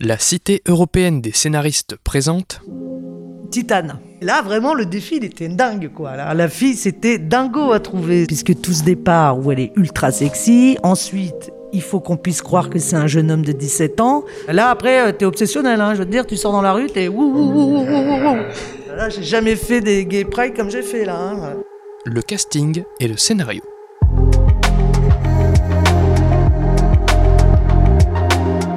La Cité européenne des scénaristes présente Titane. Là, vraiment, le défi, il était dingue, quoi. Là, la fille, c'était dingo à trouver. Puisque tout ce départ où elle est ultra sexy. Ensuite, il faut qu'on puisse croire que c'est un jeune homme de 17 ans. Là, après, euh, t'es obsessionnel, hein. Je veux te dire, tu sors dans la rue, t'es wouh, wouh, wouh, wouh. Là, j'ai jamais fait des gay pride comme j'ai fait, là. hein. le casting et le scénario.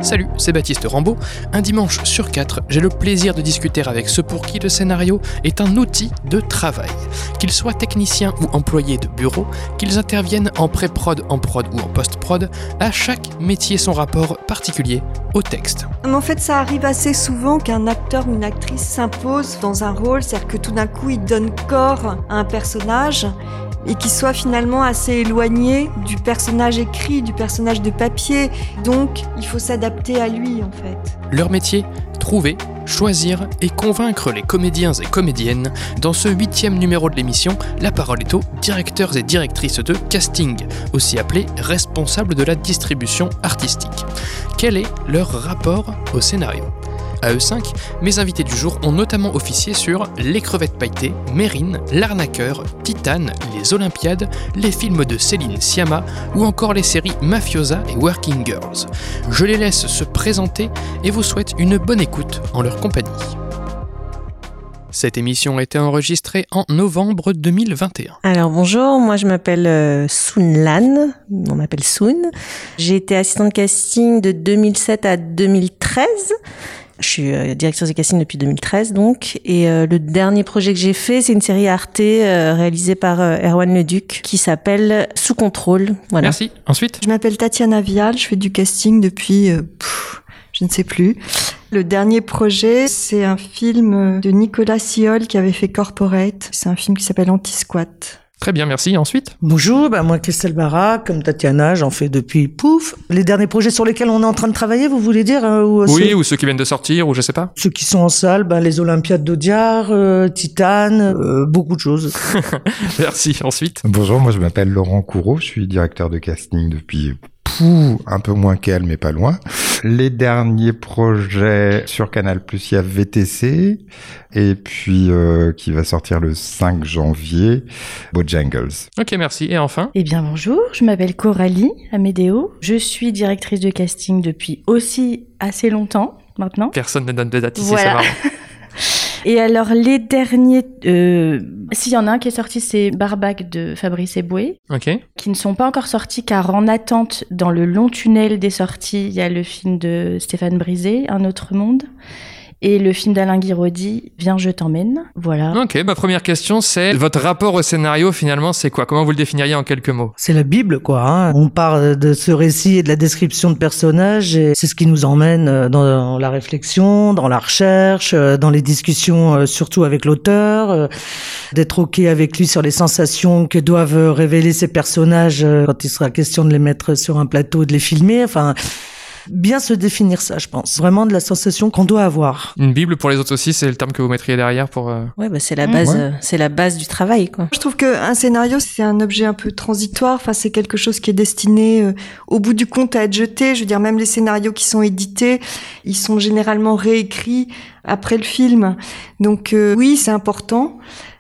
Salut, c'est Baptiste Rambaud. Un dimanche sur quatre, j'ai le plaisir de discuter avec ceux pour qui le scénario est un outil de travail. Qu'ils soient techniciens ou employés de bureau, qu'ils interviennent en pré-prod, en prod ou en post-prod, à chaque métier son rapport particulier au texte. En fait, ça arrive assez souvent qu'un acteur ou une actrice s'impose dans un rôle, c'est-à-dire que tout d'un coup, il donne corps à un personnage et qu'il soit finalement assez éloigné du personnage écrit, du personnage de papier. Donc, il faut s'adapter à lui, en fait. Leur métier Trouver, choisir et convaincre les comédiens et comédiennes. Dans ce huitième numéro de l'émission, la parole est aux directeurs et directrices de casting, aussi appelés responsables de la distribution artistique. Quel est leur rapport au scénario? À eux 5, mes invités du jour ont notamment officié sur Les crevettes pailletées, Mérine, L'arnaqueur, Titane, Les Olympiades, les films de Céline Sciamma ou encore les séries Mafiosa et Working Girls. Je les laisse se présenter et vous souhaite une bonne écoute en leur compagnie. Cette émission a été enregistrée en novembre 2021. Alors bonjour, moi je m'appelle euh, Lan, on m'appelle Soon. J'ai été assistante casting de 2007 à 2013. Je suis euh, directrice de casting depuis 2013 donc et euh, le dernier projet que j'ai fait c'est une série Arte euh, réalisée par euh, Erwan Leduc qui s'appelle Sous contrôle. Voilà. Merci. Ensuite? Je m'appelle Tatiana Vial, je fais du casting depuis, euh, pff, je ne sais plus. Le dernier projet, c'est un film de Nicolas Siol qui avait fait Corporate. C'est un film qui s'appelle Anti-Squat. Très bien, merci. Ensuite Bonjour, bah moi Christelle Barra, comme Tatiana, j'en fais depuis pouf. Les derniers projets sur lesquels on est en train de travailler, vous voulez dire euh, ou Oui, ceux, ou ceux qui viennent de sortir, ou je sais pas. ceux qui sont en salle, bah, les Olympiades d'Audiard, euh, Titane, euh, beaucoup de choses. Merci. Ensuite Bonjour, moi je m'appelle Laurent Courreau, je suis directeur de casting depuis un peu moins qu'elle, mais pas loin. Les derniers projets sur Canal+, il y a VTC, et puis euh, qui va sortir le 5 janvier, Bojangles. Ok, merci. Et enfin? Eh bien bonjour, je m'appelle Coralie Amédéo. Je suis directrice de casting depuis aussi assez longtemps maintenant. Personne ne donne de date ici, Voilà. c'est marrant. Et alors les derniers, euh, s'il y en a un qui est sorti, c'est Barbac de Fabrice Eboué, Ok. qui ne sont pas encore sortis car en attente dans le long tunnel des sorties, il y a le film de Stéphane Brisé, Un autre monde, et le film d'Alain Guiraudy, Viens je t'emmène. Voilà. Ok, ma première question, c'est votre rapport au scénario, finalement, c'est quoi? Comment vous le définiriez en quelques mots? C'est la Bible, quoi. Hein. On part de ce récit et de la description de personnages, et c'est ce qui nous emmène euh, dans la réflexion, dans la recherche, euh, dans les discussions, euh, surtout avec l'auteur, d'être ok avec lui sur les sensations que doivent révéler ces personnages quand il sera question de les mettre sur un plateau, de les filmer. Enfin, bien se définir ça, je pense. Vraiment de la sensation qu'on doit avoir. Une Bible pour les autres aussi, c'est le terme que vous mettriez derrière pour... euh, Ouais, bah c'est la Mmh. base, Ouais. euh, c'est la base du travail quoi. Je trouve qu'un scénario, c'est un objet un peu transitoire. Enfin, c'est quelque chose qui est destiné, euh, au bout du compte, à être jeté. Je veux dire, même les scénarios qui sont édités, ils sont généralement réécrits après le film. Donc, euh, oui, c'est important.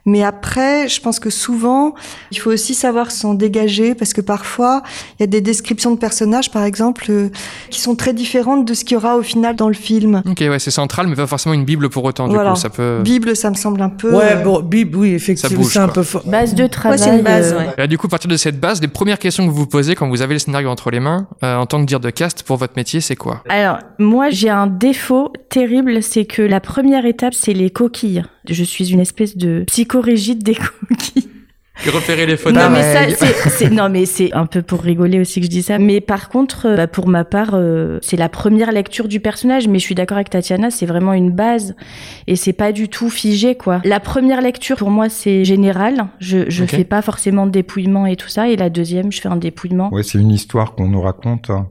Mais après, je pense que souvent, il faut aussi savoir s'en dégager parce que parfois, il y a des descriptions de personnages, par exemple, euh, qui sont très différentes de ce qu'il y aura au final dans le film. Ok, ouais, c'est central, mais pas forcément une Bible pour autant, du Voilà. coup, ça peut... Bible, ça me semble un peu. Ouais, euh, bon, Bible, oui, effectivement, c'est un peu fort. Base de travail. Ouais, c'est une base, euh, ouais. Et là, du coup, à partir de cette base, les premières questions que vous vous posez quand vous avez le scénario entre les mains, euh, en tant que dire de cast pour votre métier, c'est quoi? Alors, moi, j'ai un défaut terrible, c'est que la première étape, c'est les coquilles. Je suis une espèce de psychorigide des coquilles. Repérer les fautes. Non, mais Pareil. ça, c'est, c'est- non, mais c'est un peu pour rigoler aussi que je dis ça. Mais par contre, euh, bah, pour ma part, euh, c'est la première lecture du personnage. Mais je suis d'accord avec Tatiana, c'est vraiment une base et c'est pas du tout figé, quoi. La première lecture, pour moi, c'est général. Je, je fais pas forcément de dépouillement et tout ça. Et la deuxième, je fais un dépouillement. Ouais, c'est une histoire qu'on nous raconte. hein.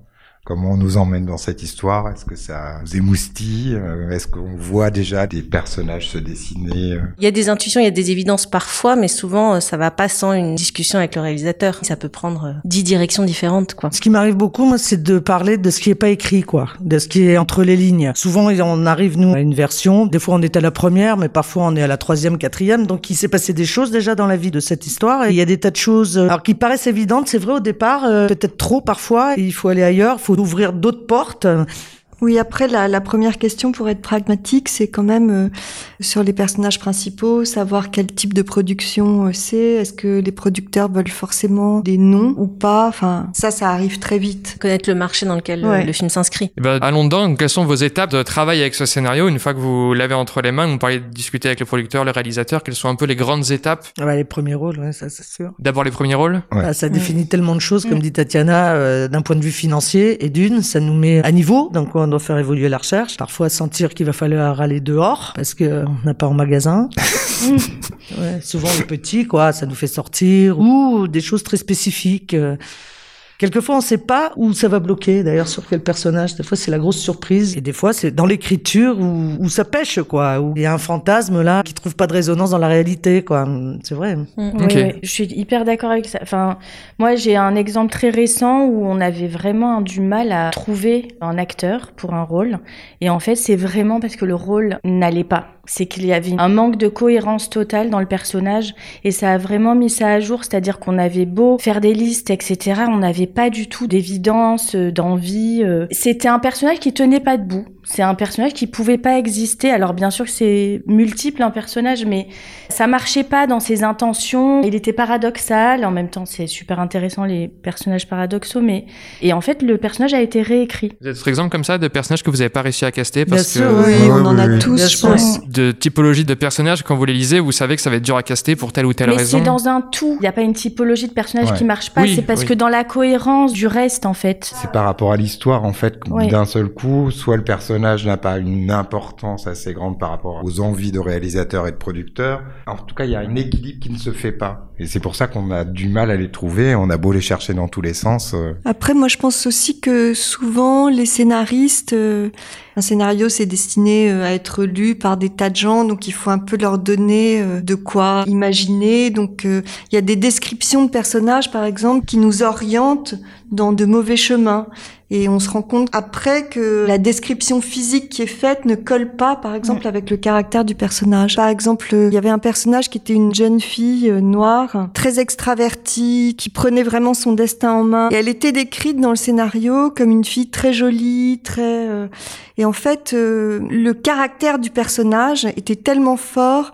Comment on nous emmène dans cette histoire? Est-ce que ça nous émoustille? Euh, Est-ce qu'on voit déjà des personnages se dessiner euh? Il y a des intuitions, il y a des évidences parfois, mais souvent euh, ça va pas sans une discussion avec le réalisateur. Ça peut prendre dix directions différentes, quoi. Ce qui m'arrive beaucoup, moi, c'est de parler de ce qui est pas écrit, quoi, de ce qui est entre les lignes. Souvent, on arrive nous à une version. Des fois, on est à la première, mais parfois on est à la troisième, quatrième. Donc, il s'est passé des choses déjà dans la vie de cette histoire. Et il y a des tas de choses, alors qui paraissent évidentes. C'est vrai au départ, peut-être trop parfois. Il faut aller ailleurs. Faut d'ouvrir d'autres portes. Oui, après, la, la, première question, pour être pragmatique, c'est quand même euh, sur les personnages principaux, savoir quel type de production euh, c'est. Est-ce que les producteurs veulent forcément des noms ou pas? Enfin, ça, ça arrive très vite. Connaître le marché dans lequel euh, le, film s'inscrit. Eh ben, allons dedans. Quelles sont vos étapes de travail avec ce scénario? Une fois que vous l'avez entre les mains, vous parlez de discuter avec le producteur, le réalisateur. Quelles sont un peu les grandes étapes? Ah bah, Les premiers rôles, ouais, ça c'est sûr. D'abord les premiers rôles? Ah, Ça définit tellement de choses, comme dit Tatiana, d'un point de vue financier. Et d'une, ça nous met à niveau. Donc, on doit faire évoluer la recherche. Parfois sentir qu'il va falloir aller dehors parce que on n'a pas en magasin. ouais, souvent le petit, quoi, ça nous fait sortir ou des choses très spécifiques. Quelquefois, on ne sait pas où ça va bloquer, d'ailleurs, sur quel personnage. Des fois, c'est la grosse surprise. Et des fois, c'est dans l'écriture où, où, ça pêche, quoi. Où il y a un fantasme, là, qui trouve pas de résonance dans la réalité, quoi. C'est vrai. Mm. Oui, je suis hyper d'accord avec ça. Enfin, moi, j'ai un exemple très récent où on avait vraiment du mal à trouver un acteur pour un rôle. Et en fait, c'est vraiment parce que le rôle n'allait pas c'est qu'il y avait un manque de cohérence totale dans le personnage et ça a vraiment mis ça à jour, c'est-à-dire qu'on avait beau faire des listes, etc., on n'avait pas du tout d'évidence, euh, d'envie. Euh. C'était un personnage qui tenait pas debout. C'est un personnage qui pouvait pas exister. Alors bien sûr que c'est multiple un personnage, mais ça marchait pas dans ses intentions. Il était paradoxal. En même temps, c'est super intéressant les personnages paradoxaux, mais et en fait le personnage a été réécrit. Vous êtes d'autres exemples comme ça de personnages que vous avez pas réussi à caster parce bien sûr, oui, on en a tous, je pense. De typologie de personnages quand vous les lisez, vous savez que ça va être dur à caster pour telle ou telle mais raison. C'est dans un tout. Il n'y a pas une typologie de personnage qui marche pas. c'est parce que dans la cohérence du reste, en fait. C'est par rapport à l'histoire, en fait, d'un seul coup, soit le personnage n'a pas une importance assez grande par rapport aux envies de réalisateurs et de producteurs. En tout cas, il y a un équilibre qui ne se fait pas. Et c'est pour ça qu'on a du mal à les trouver. On a beau les chercher dans tous les sens. Euh. Après, moi, je pense aussi que souvent, les scénaristes, euh, un scénario, c'est destiné euh, à être lu par des tas de gens, donc il faut un peu leur donner de quoi imaginer. Donc, il y a des descriptions de personnages, par exemple, qui nous orientent dans de mauvais chemins. Et on se rend compte après que la description physique qui est faite ne colle pas, par exemple, avec le caractère du personnage. Par exemple, il y avait un personnage qui était une jeune fille euh, noire, très extravertie, qui prenait vraiment son destin en main. Et elle était décrite dans le scénario comme une fille très jolie, très... Euh, et en fait, euh, le caractère du personnage était tellement fort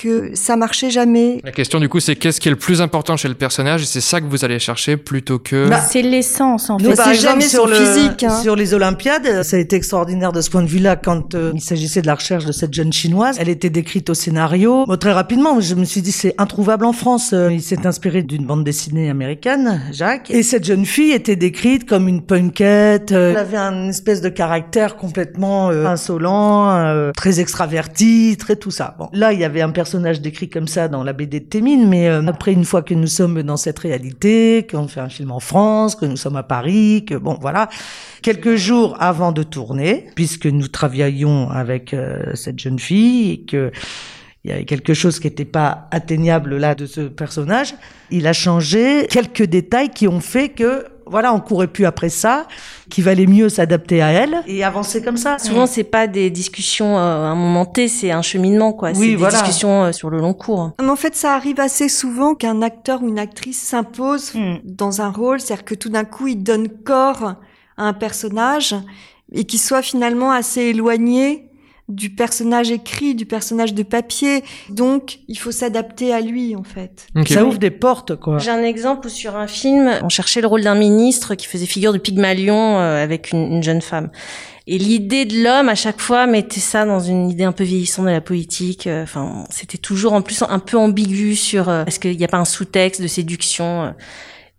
que ça marchait jamais. La question du coup, c'est qu'est-ce qui est le plus important chez le personnage et c'est ça que vous allez chercher plutôt que. Bah, c'est l'essence en fait. C'est jamais sur le physique. Hein. Sur les Olympiades, ça a été extraordinaire de ce point de vue-là quand euh, il s'agissait de la recherche de cette jeune chinoise. Elle était décrite au scénario. Bon, très rapidement, je me suis dit c'est introuvable en France. Euh, il s'est inspiré d'une bande dessinée américaine, Jacques, et cette jeune fille était décrite comme une punkette. Euh, elle avait un espèce de caractère complètement insolent, très extraverti, très tout ça. Bon, là, il y avait un personnage personnage décrit comme ça dans la BD de Témine, mais euh, après, une fois que nous sommes dans cette réalité, qu'on fait un film en France, que nous sommes à Paris, que bon, voilà, quelques jours avant de tourner, puisque nous travaillions avec euh, cette jeune fille et que il y avait quelque chose qui n'était pas atteignable là de ce personnage. Il a changé quelques détails qui ont fait que voilà, on courait plus après ça, qu'il valait mieux s'adapter à elle et avancer comme ça. Souvent, c'est pas des discussions euh, à un moment T, c'est un cheminement, quoi. Oui, c'est des discussions euh, sur le long cours. Mais en fait, ça arrive assez souvent qu'un acteur ou une actrice s'impose hmm. dans un rôle, c'est-à-dire que tout d'un coup, il donne corps à un personnage et qu'il soit finalement assez éloigné du personnage écrit, du personnage de papier. Donc, il faut s'adapter à lui, en fait. Ça ouvre des portes, quoi. J'ai un exemple sur un film, on cherchait le rôle d'un ministre qui faisait figure de Pygmalion euh, avec une, jeune femme. Et l'idée de l'homme, à chaque fois, mettait ça dans une idée un peu vieillissante de la politique. Euh, enfin, c'était toujours en plus un peu ambigu sur euh, est-ce qu'il n'y a pas un sous-texte de séduction.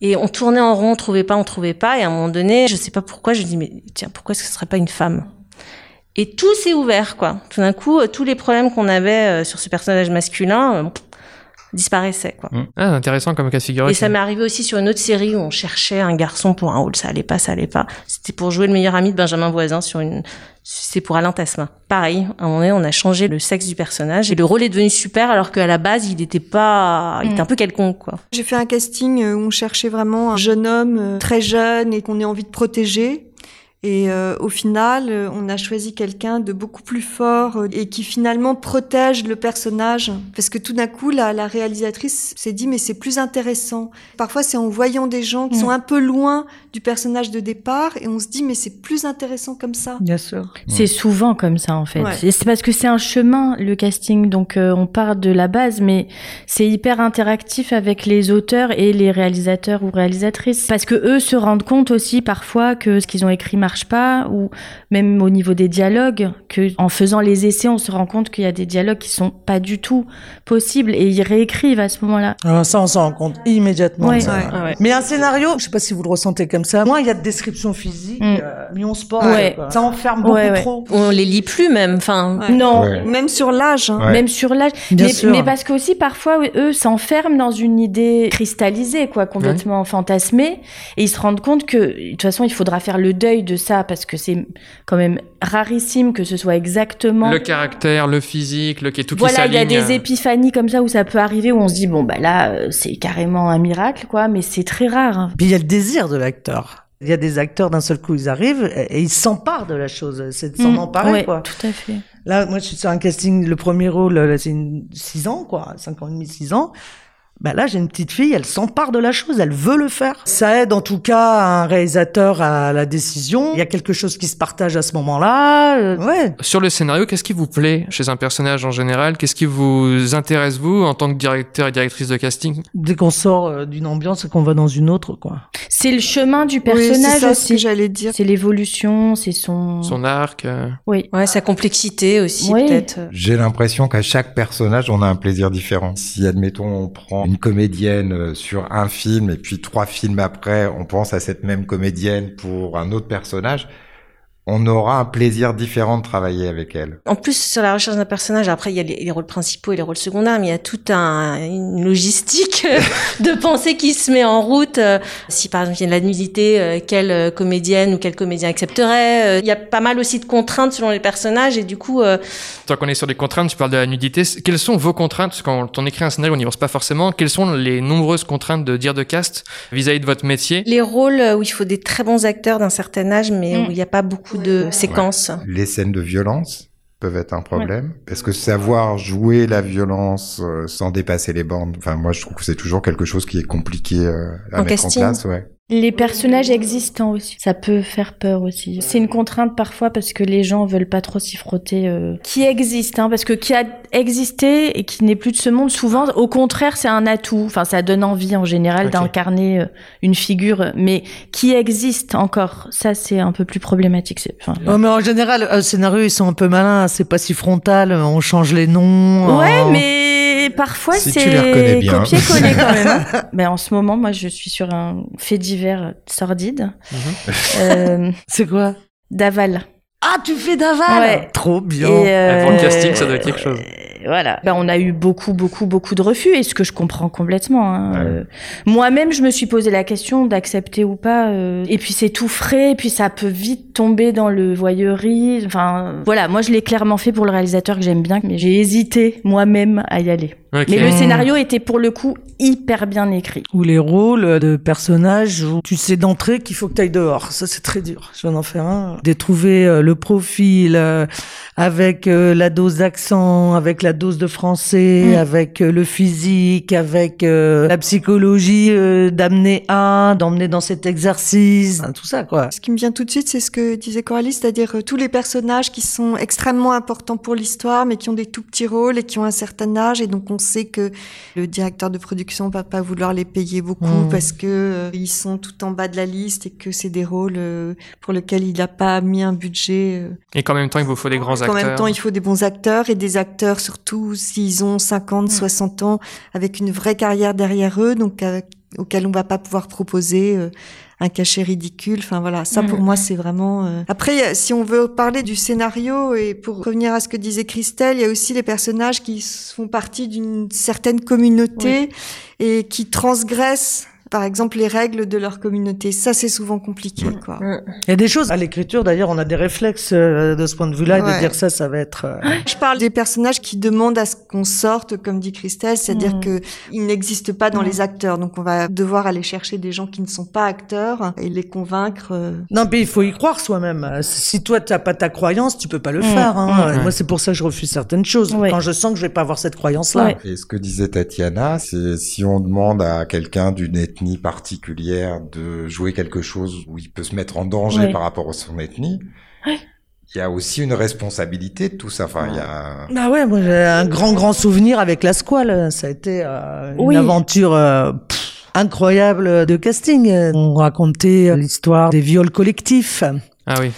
et on tournait en rond, on trouvait pas, on trouvait pas. Et à un moment donné, je sais pas pourquoi, je dis mais tiens, pourquoi est-ce que ce serait pas une femme? Et tout s'est ouvert, quoi. Tout d'un coup, euh, tous les problèmes qu'on avait euh, sur ce personnage masculin, euh, disparaissait quoi. Ah, intéressant comme cas de figure. Et ça m'est arrivé aussi sur une autre série où on cherchait un garçon pour un rôle, ça allait pas, ça allait pas. C'était pour jouer le meilleur ami de Benjamin Voisin sur une, c'est pour Alain Tasmin. Pareil, à un moment donné, on a changé le sexe du personnage et le rôle est devenu super alors qu'à la base, il était pas, il était un peu quelconque, quoi. J'ai fait un casting où on cherchait vraiment un jeune homme euh, très jeune et qu'on ait envie de protéger. Et euh, au final, euh, on a choisi quelqu'un de beaucoup plus fort euh, et qui finalement protège le personnage. Parce que tout d'un coup, la, la réalisatrice s'est dit, mais c'est plus intéressant. Parfois, c'est en voyant des gens qui Mm. sont un peu loin du personnage de départ et on se dit, mais c'est plus intéressant comme ça. Bien sûr. C'est souvent comme ça en fait. Ouais. C'est parce que c'est un chemin le casting, donc euh, on part de la base, mais c'est hyper interactif avec les auteurs et les réalisateurs ou réalisatrices, parce que eux se rendent compte aussi parfois que ce qu'ils ont écrit marche pas, ou même au niveau des dialogues, que en faisant les essais, on se rend compte qu'il y a des dialogues qui sont pas du tout possibles et ils réécrivent à ce moment-là. Alors ça, on s'en rend compte immédiatement. Ouais. ça. Ouais. Ah ouais. Mais un scénario, je sais pas si vous le ressentez comme ça. Moi, il y a de description physique, Mm. euh, mais on se porte. Ça enferme beaucoup Ouais, ouais. trop. On les lit plus même, enfin. Ouais. Non. Ouais. Même sur l'âge. hein. Ouais. Même sur l'âge, Bien mais, sûr. mais parce qu'aussi parfois oui, eux s'enferment dans une idée cristallisée, quoi, complètement fantasmée, et ils se rendent compte que de toute façon il faudra faire le deuil de ça parce que c'est quand même rarissime que ce soit exactement. Le caractère, le physique, le qui est tout qui Voilà, il y a des épiphanies comme ça où ça peut arriver où on se dit bon bah là euh, c'est carrément un miracle quoi, mais c'est très rare. hein. Puis il y a le désir de l'acteur. Il y a des acteurs d'un seul coup, ils arrivent et ils s'emparent de la chose. C'est de s'en Mm, emparer, ouais, quoi. Tout à fait. Là, moi, je suis sur un casting, le premier rôle, là, c'est une 6 ans, quoi, 5 ans et demi, 6 ans. Bah là, j'ai une petite fille, elle s'empare de la chose, elle veut le faire. Ça aide en tout cas un réalisateur à la décision. Il y a quelque chose qui se partage à ce moment-là. euh, ouais. Sur le scénario, qu'est-ce qui vous plaît chez un personnage en général? Qu'est-ce qui vous intéresse vous en tant que directeur et directrice de casting? Dès qu'on sort euh, d'une ambiance et qu'on va dans une autre, quoi. C'est le chemin du Oui, c'est personnage ça ce que aussi. j'allais dire. C'est l'évolution, c'est son. Son arc euh, Oui. Ouais, sa complexité aussi, Oui. peut-être. J'ai l'impression qu'à chaque personnage, on a un plaisir différent. Si, admettons, on prend une comédienne euh, sur un film et puis trois films après, on pense à cette même comédienne pour un autre personnage, on aura un plaisir différent de travailler avec elle. En plus, sur la recherche d'un personnage, après, il y a les, les rôles principaux et les rôles secondaires, mais il y a toute un, une logistique de pensée qui se met en route. Euh, Si, par exemple, il y a de la nudité, euh, quelle euh, comédienne ou quel comédien accepterait Euh, Il y a pas mal aussi de contraintes selon les personnages, et du coup, euh, Tant qu'on est sur des contraintes, tu parles de la nudité. Quelles sont vos contraintes? Parce que Quand on écrit un scénario, on n'y pense pas forcément. Quelles sont les nombreuses contraintes de dire de cast vis-à-vis de votre métier? Les rôles où il faut des très bons acteurs d'un certain âge, mais Mm. où il n'y a pas beaucoup de séquences. Les scènes de violence peuvent être un problème parce que savoir jouer la violence euh, sans dépasser les bornes, enfin moi je trouve que c'est toujours quelque chose qui est compliqué euh, à En mettre casting. en place, ouais. Les personnages existants aussi, ça peut faire peur aussi. C'est une contrainte parfois parce que les gens veulent pas trop s'y frotter. euh, Qui existe, hein, parce que qui a existé et qui n'est plus de ce monde, souvent, au contraire, c'est un atout. Enfin, ça donne envie en général d'incarner euh, une figure, mais qui existe encore, ça c'est un peu plus problématique. Enfin, Oh, mais en général, un scénario, ils sont un peu malins, c'est pas si frontal, on change les noms. Ouais, on- mais parfois Si tu les reconnais c'est copier-coller quand même. hein. Ben, en ce moment, moi, je suis sur un fait divers sordide. Euh, C'est quoi D'aval. Ah, tu fais d'aval Ouais. Trop bien. Et, euh, Pour le casting, ça doit être quelque chose. Voilà. Ben, on a eu beaucoup, beaucoup, beaucoup de refus, et ce que je comprends complètement. hein. Ouais. Euh, Moi-même, je me suis posé la question d'accepter ou pas. euh, Et puis c'est tout frais, et puis ça peut vite tomber dans le voyeurie. Enfin, voilà. Moi, je l'ai clairement fait pour le réalisateur que j'aime bien, mais j'ai hésité moi-même à y aller. Mais le scénario était pour le coup hyper bien écrit. Ou les rôles de personnages où tu sais d'entrée qu'il faut que tu ailles dehors. Ça, c'est très dur. Je viens d'en faire un. De trouver euh, le profil euh, avec la dose d'accent, avec la dose de français, Mm. avec euh, le physique, avec euh, la psychologie, euh, d'amener un, d'emmener dans cet exercice, Enfin, tout ça, quoi. Ce qui me vient tout de suite, c'est ce que disait Coralie, c'est-à-dire euh, tous les personnages qui sont extrêmement importants pour l'histoire, mais qui ont des tout petits rôles et qui ont un certain âge. Et donc, on sait que le directeur de production va pas vouloir les payer beaucoup Mm. parce que euh, ils sont tout en bas de la liste et que c'est des rôles euh, pour lesquels il n'a pas mis un budget. euh. Et qu'en même temps, il vous faut des grands acteurs. En même temps, il faut des bons acteurs et des acteurs surtout s'ils ont 50, Mm. 60 ans avec une vraie carrière derrière eux, donc avec- auxquels on va pas pouvoir proposer euh, un cachet ridicule. Enfin voilà, ça pour mm. moi c'est vraiment. Euh, Après, si on veut parler du scénario et pour revenir à ce que disait Christelle, il y a aussi les personnages qui font partie d'une certaine communauté et qui transgressent par exemple les règles de leur communauté. Ça, c'est souvent compliqué. Quoi. Il y a des choses à l'écriture, d'ailleurs, on a des réflexes euh, de ce point de vue-là, de dire ça, ça va être... Euh, Je parle des personnages qui demandent à ce qu'on sorte, comme dit Christelle, c'est-à-dire mm. que ils n'existent pas dans mm. les acteurs. Donc on va devoir aller chercher des gens qui ne sont pas acteurs et les convaincre. Euh. Non, mais il faut y croire soi-même. Si toi, tu n'as pas ta croyance, tu peux pas le mm. faire. Hein. Moi, c'est pour ça que je refuse certaines choses. Quand je sens que je vais pas avoir cette croyance-là. Et ce que disait Tatiana, c'est si on demande à quelqu'un d'une ethnie particulière de jouer quelque chose où il peut se mettre en danger par rapport à son ethnie. Il y a aussi une responsabilité de tout ça. Enfin, il y a. Ah ouais, moi j'ai un grand grand souvenir avec la squale. Ça a été euh, une aventure euh, incroyable de casting. On racontait l'histoire des viols collectifs. Ah oui.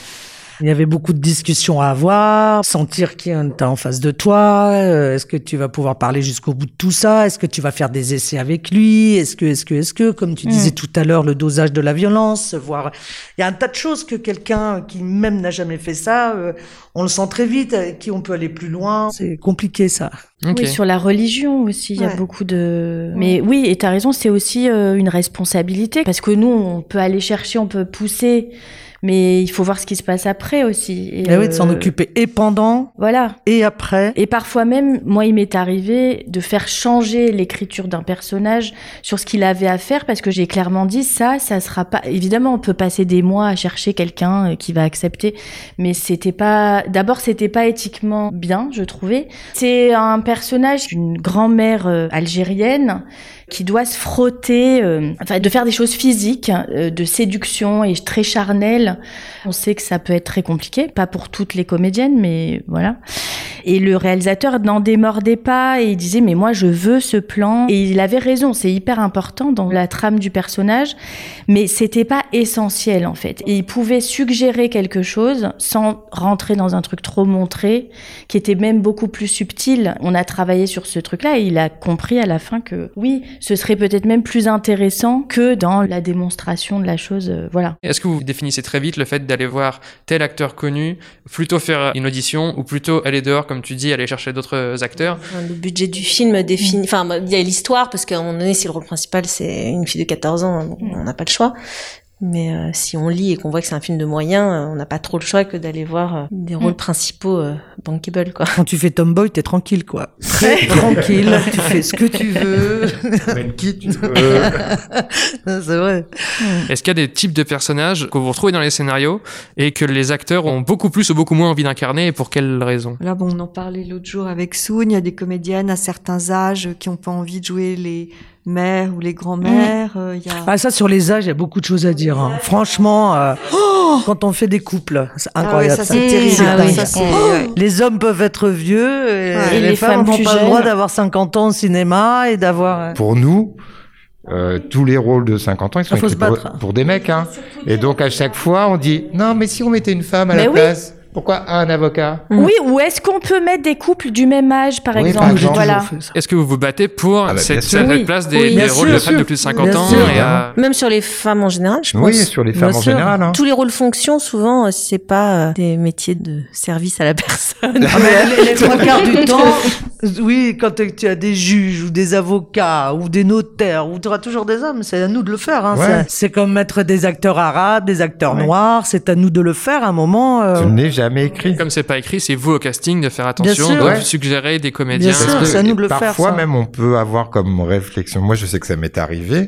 Il y avait beaucoup de discussions à avoir, sentir qui est en face de toi. Euh, est-ce que tu vas pouvoir parler jusqu'au bout de tout ça Est-ce que tu vas faire des essais avec lui Est-ce que, est-ce que, est-ce que, comme tu disais mm. tout à l'heure, le dosage de la violence, voir. Il y a un tas de choses que quelqu'un qui même n'a jamais fait ça, euh, on le sent très vite, avec qui on peut aller plus loin. C'est compliqué ça. Oui, sur la religion aussi, il y a beaucoup de. Mais oui, et tu as raison, c'est aussi euh, une responsabilité parce que nous, on peut aller chercher, on peut pousser mais il faut voir ce qui se passe après aussi. Et, eh oui, de s'en euh, occuper et pendant, voilà, et après. Et parfois même, moi, il m'est arrivé de faire changer l'écriture d'un personnage sur ce qu'il avait à faire parce que j'ai clairement dit ça, ça sera pas. Évidemment, on peut passer des mois à chercher quelqu'un euh, qui va accepter, mais c'était pas. D'abord, c'était pas éthiquement bien, je trouvais. C'est un personnage d'une grand-mère euh, algérienne qui doit se frotter, euh, enfin de faire des choses physiques, euh, de séduction et très charnelles. On sait que ça peut être très compliqué, pas pour toutes les comédiennes, mais voilà. Et le réalisateur n'en démordait pas et il disait mais moi je veux ce plan et il avait raison, c'est hyper important dans la trame du personnage, mais c'était pas essentiel en fait. Et il pouvait suggérer quelque chose sans rentrer dans un truc trop montré, qui était même beaucoup plus subtil. On a travaillé sur ce truc-là et il a compris à la fin que oui, ce serait peut-être même plus intéressant que dans la démonstration de la chose. Euh, voilà. Est-ce que vous définissez très vite le fait d'aller voir tel acteur connu, plutôt faire une audition ou plutôt aller dehors, comme tu dis, aller chercher d'autres acteurs? Le budget du film définit. Enfin, il y a l'histoire parce qu'à un moment donné, si le rôle principal c'est une fille de 14 ans, on n'a pas le choix. Mais euh, si on lit et qu'on voit que c'est un film de moyens, euh, on n'a pas trop le choix que d'aller voir euh, des rôles mm. principaux bankable quoi. Quand tu fais Tomboy, t'es tranquille quoi. Très tranquille, tu fais ce que tu veux. Même qui tu veux. c'est vrai. Est-ce qu'il y a des types de personnages que vous retrouvez dans les scénarios et que les acteurs ont beaucoup plus ou beaucoup moins envie d'incarner et pour quelles raisons? Là bon, on en parlait l'autre jour avec Soun, il y a des comédiennes à certains âges qui ont pas envie de jouer les mères ou les grands-mères. Euh, y a... Ah ça sur les âges, il y a beaucoup de choses à dire. Hein. Franchement, euh, oh quand on fait des couples, c'est ah incroyable. ça, c'est terrible. Ah les hommes peuvent être vieux et, les, femmes n'ont pas le droit d'avoir 50 ans au cinéma et d'avoir. Euh, pour nous. Euh, tous les rôles de 50 ans, ils sont écrits pour, des mecs. Hein. Et donc à chaque fois, on dit non, mais si on mettait une femme à la place. Pourquoi un avocat Oui, ou est-ce qu'on peut mettre des couples du même âge, par exemple, Voilà. Est-ce que vous vous battez pour ah bah, cette, place des, rôles de femmes de plus de 50 ans et Même sur les femmes en général, je pense. Oui, sur les femmes en général. Hein. Tous les rôles fonctions, souvent, euh, c'est pas euh, des métiers de service à la personne. Ah, mais les, trois quarts du temps, oui, quand tu as des juges ou des avocats ou des notaires, ou tu auras toujours des hommes, c'est à nous de le faire. Hein. C'est comme mettre des acteurs arabes, des acteurs noirs, c'est à nous de le faire à un moment. Euh jamais écrit. Comme c'est pas écrit, c'est vous au casting de faire attention, de suggérer des comédiens. Bien sûr, nous de le parfois faire. Parfois même on peut avoir comme réflexion. Moi, je sais que ça m'est arrivé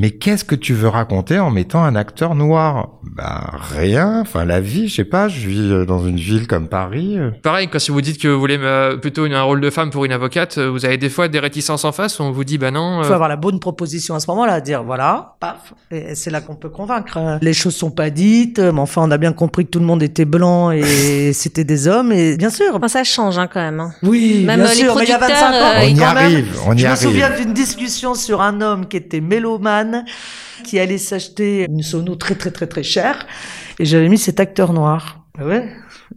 mais qu'est-ce que tu veux raconter en mettant un acteur noir? Bah rien. Enfin la vie, je sais pas. Je vis euh, dans une ville comme Paris. Euh. Pareil, quand si vous dites que vous voulez euh, plutôt un rôle de femme pour une avocate, vous avez des fois des réticences en face où on vous dit bah non. Il faut avoir la bonne proposition à ce moment-là, dire voilà, paf, et c'est là qu'on peut convaincre. Les choses sont pas dites, mais enfin on a bien compris que tout le monde était blanc et c'était des hommes et bien sûr. ça change hein, quand même. Hein. Oui, même bien sûr. Mais il y a 25 ans, on y arrive. on y je me souviens d'une discussion sur un homme qui était mélomane qui allait s'acheter une sono très très très très chère et j'avais mis cet acteur noir. Ah ouais?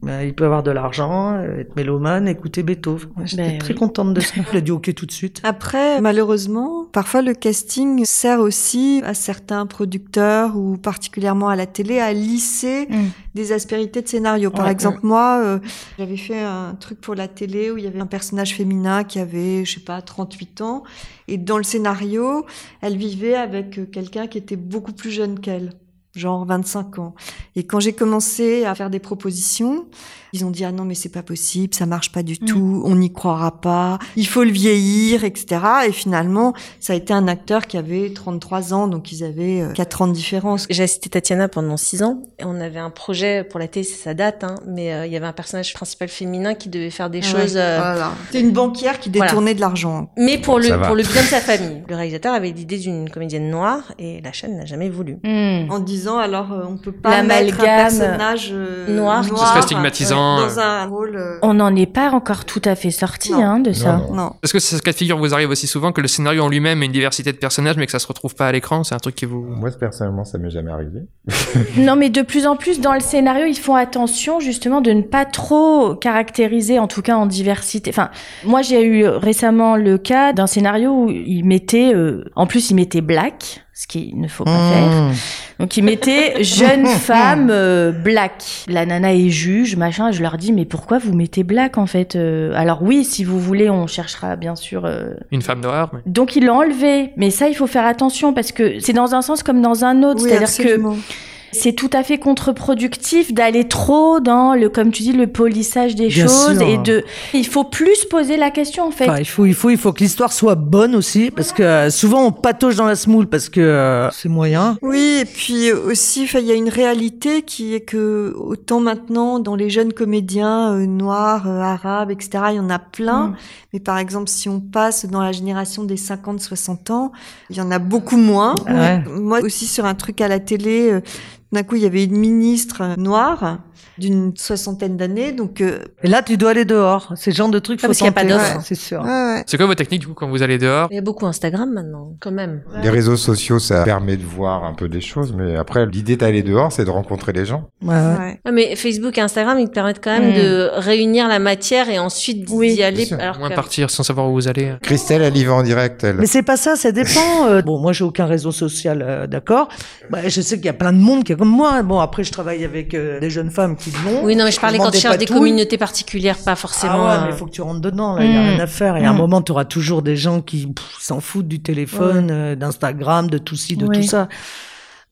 Ben, il peut avoir de l'argent, euh, être mélomane, écouter Beethoven. J'étais Ben très oui. contente de ça. Il a dit ok tout de suite. Après, malheureusement, parfois le casting sert aussi à certains producteurs ou particulièrement à la télé à lisser Mm. des aspérités de scénario. Par Ouais, exemple, moi, euh, j'avais fait un truc pour la télé où il y avait un personnage féminin qui avait, je sais pas, 38 ans. Et dans le scénario, elle vivait avec euh, quelqu'un qui était beaucoup plus jeune qu'elle. Genre 25 ans. Et quand j'ai commencé à faire des propositions, ils ont dit ah non mais c'est pas possible, ça marche pas du Mm. tout, on n'y croira pas, il faut le vieillir, etc. Et finalement, ça a été un acteur qui avait 33 ans, donc ils avaient euh, 4 ans de différence. J'ai assisté Tatiana pendant six ans et on avait un projet pour la télé, c'est sa date, hein, mais euh, il y avait un personnage principal féminin qui devait faire des choses, Ouais, euh, voilà. C'était une banquière qui Voilà. détournait de l'argent. mais pour le Ça pour le bien de sa famille. Le réalisateur avait l'idée d'une comédienne noire et la chaîne n'a jamais voulu. Mm. En disant alors euh, on peut pas mettre un personnage euh, noir. Ce noir, serait stigmatisant, euh, dans euh. un rôle. euh, On n'en est pas encore tout à fait sorti hein, de ça. non. Non. Est-ce que ce cas de figure vous arrive aussi souvent que le scénario en lui-même a une diversité de personnages mais que ça se retrouve pas à l'écran? C'est un truc qui vous... Moi, personnellement, ça m'est jamais arrivé. Non, mais de plus en plus dans le scénario, ils font attention justement de ne pas trop caractériser, en tout cas en diversité. Enfin, moi j'ai eu récemment le cas d'un scénario où ils mettaient, euh, en plus ils mettaient black, ce qu'il ne faut pas faire. Mmh. Donc ils mettaient jeune femme euh, black. La nana est juge, machin. Je leur dis mais pourquoi vous mettez black en fait Euh, Alors oui, si vous voulez, on cherchera bien sûr. euh, Une femme noire mais... Donc ils l'ont enlevé. Mais ça, il faut faire attention parce que c'est dans un sens comme dans un autre. Oui, C'est-à-dire que. C'est tout à fait contre-productif d'aller trop dans le, comme tu dis, le polissage des Bien choses sûr. et de. Il faut plus poser la question en fait. Enfin, il faut, il faut, il faut que l'histoire soit bonne aussi, parce que euh, souvent on patauge dans la smoule parce que euh, c'est moyen. Oui, et puis aussi, il y a une réalité qui est que autant maintenant dans les jeunes comédiens euh, noirs, euh, arabes, etc., il y en a plein. Mm. Mais par exemple, si on passe dans la génération des 50-60 ans, il y en a beaucoup moins. Ouais. Moi aussi, sur un truc à la télé, euh, d'un coup, il y avait une ministre noire d'une soixantaine d'années, donc euh, Et là, tu dois aller dehors. C'est le genre de truc. Ah, faut parce qu'il y a pas d'offre. Ouais, c'est sûr. ouais, ouais. C'est quoi vos techniques du coup quand vous allez dehors? Il y a beaucoup Instagram maintenant, quand même. Les réseaux sociaux, ça permet de voir un peu des choses, mais après, l'idée d'aller dehors, c'est de rencontrer les gens. Ouais, ouais. ouais. Mais Facebook et Instagram, ils te permettent quand même Mm. de réunir la matière et ensuite Oui. d'y aller. Alors Moins que- partir sans savoir où vous allez Christelle, elle y va en direct, elle. Mais c'est pas ça, ça dépend. euh, bon, moi, j'ai aucun réseau social, euh, d'accord. Bah, je sais qu'il y a plein de monde qui est comme moi. Bon, après, je travaille avec euh, des jeunes femmes qui Oui, non, mais je parlais quand tu cherches des communautés particulières, pas forcément. Ah ouais, mais euh, il faut que tu rentres dedans, là. Il y a Mm. rien à faire. Et à un Mm. moment, tu auras toujours des gens qui s'en foutent du téléphone, euh, d'Instagram, de tout ci, de tout ça.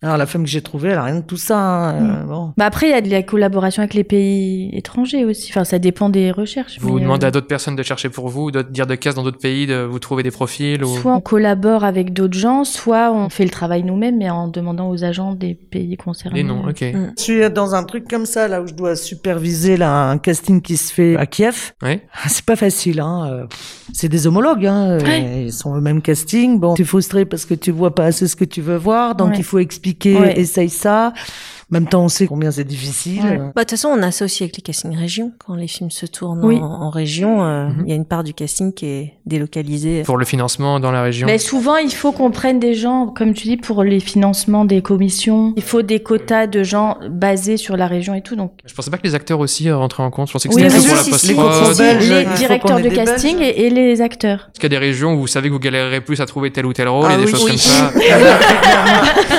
Alors, la femme que j'ai trouvée, elle a rien de tout ça. hein, euh, bon. Bah après, il y a de la collaboration avec les pays étrangers aussi. Enfin, ça dépend des recherches. Vous mais, demandez euh, à d'autres personnes de chercher pour vous, de dire de cases dans d'autres pays, de vous trouver des profils ou... Soit on collabore avec d'autres gens, soit on fait le travail nous-mêmes, mais en demandant aux agents des pays concernés. Les noms, ok. Mm. Je suis dans un truc comme ça, là, où je dois superviser là, un casting qui se fait à Kiev. Ouais. C'est pas facile, hein. euh, C'est des homologues, hein. Ouais. Ils sont au même casting. Bon, tu es frustré parce que tu vois pas assez ce que tu veux voir, donc Ouais. il faut expliquer, Ouais. essaye ça. En même temps, on sait combien c'est difficile. Ouais. Bah, de toute façon, on a ça aussi avec les castings région. Quand les films se tournent Oui. en, en région, euh, il Mhm. y a une part du casting qui est délocalisée. Pour le financement dans la région. Mais souvent, il faut qu'on prenne des gens, comme tu dis, pour les financements des commissions. Il faut des quotas de gens basés sur la région et tout. Donc, Je pensais pas que les acteurs aussi euh, rentraient en compte. Je pensais que c'était oui, pour la si, si, les il directeurs de casting et, et les acteurs. Est-ce qu'il y a des régions où vous savez que vous galérerez plus à trouver tel ou tel rôle Ah et des oui. choses Oui. comme ça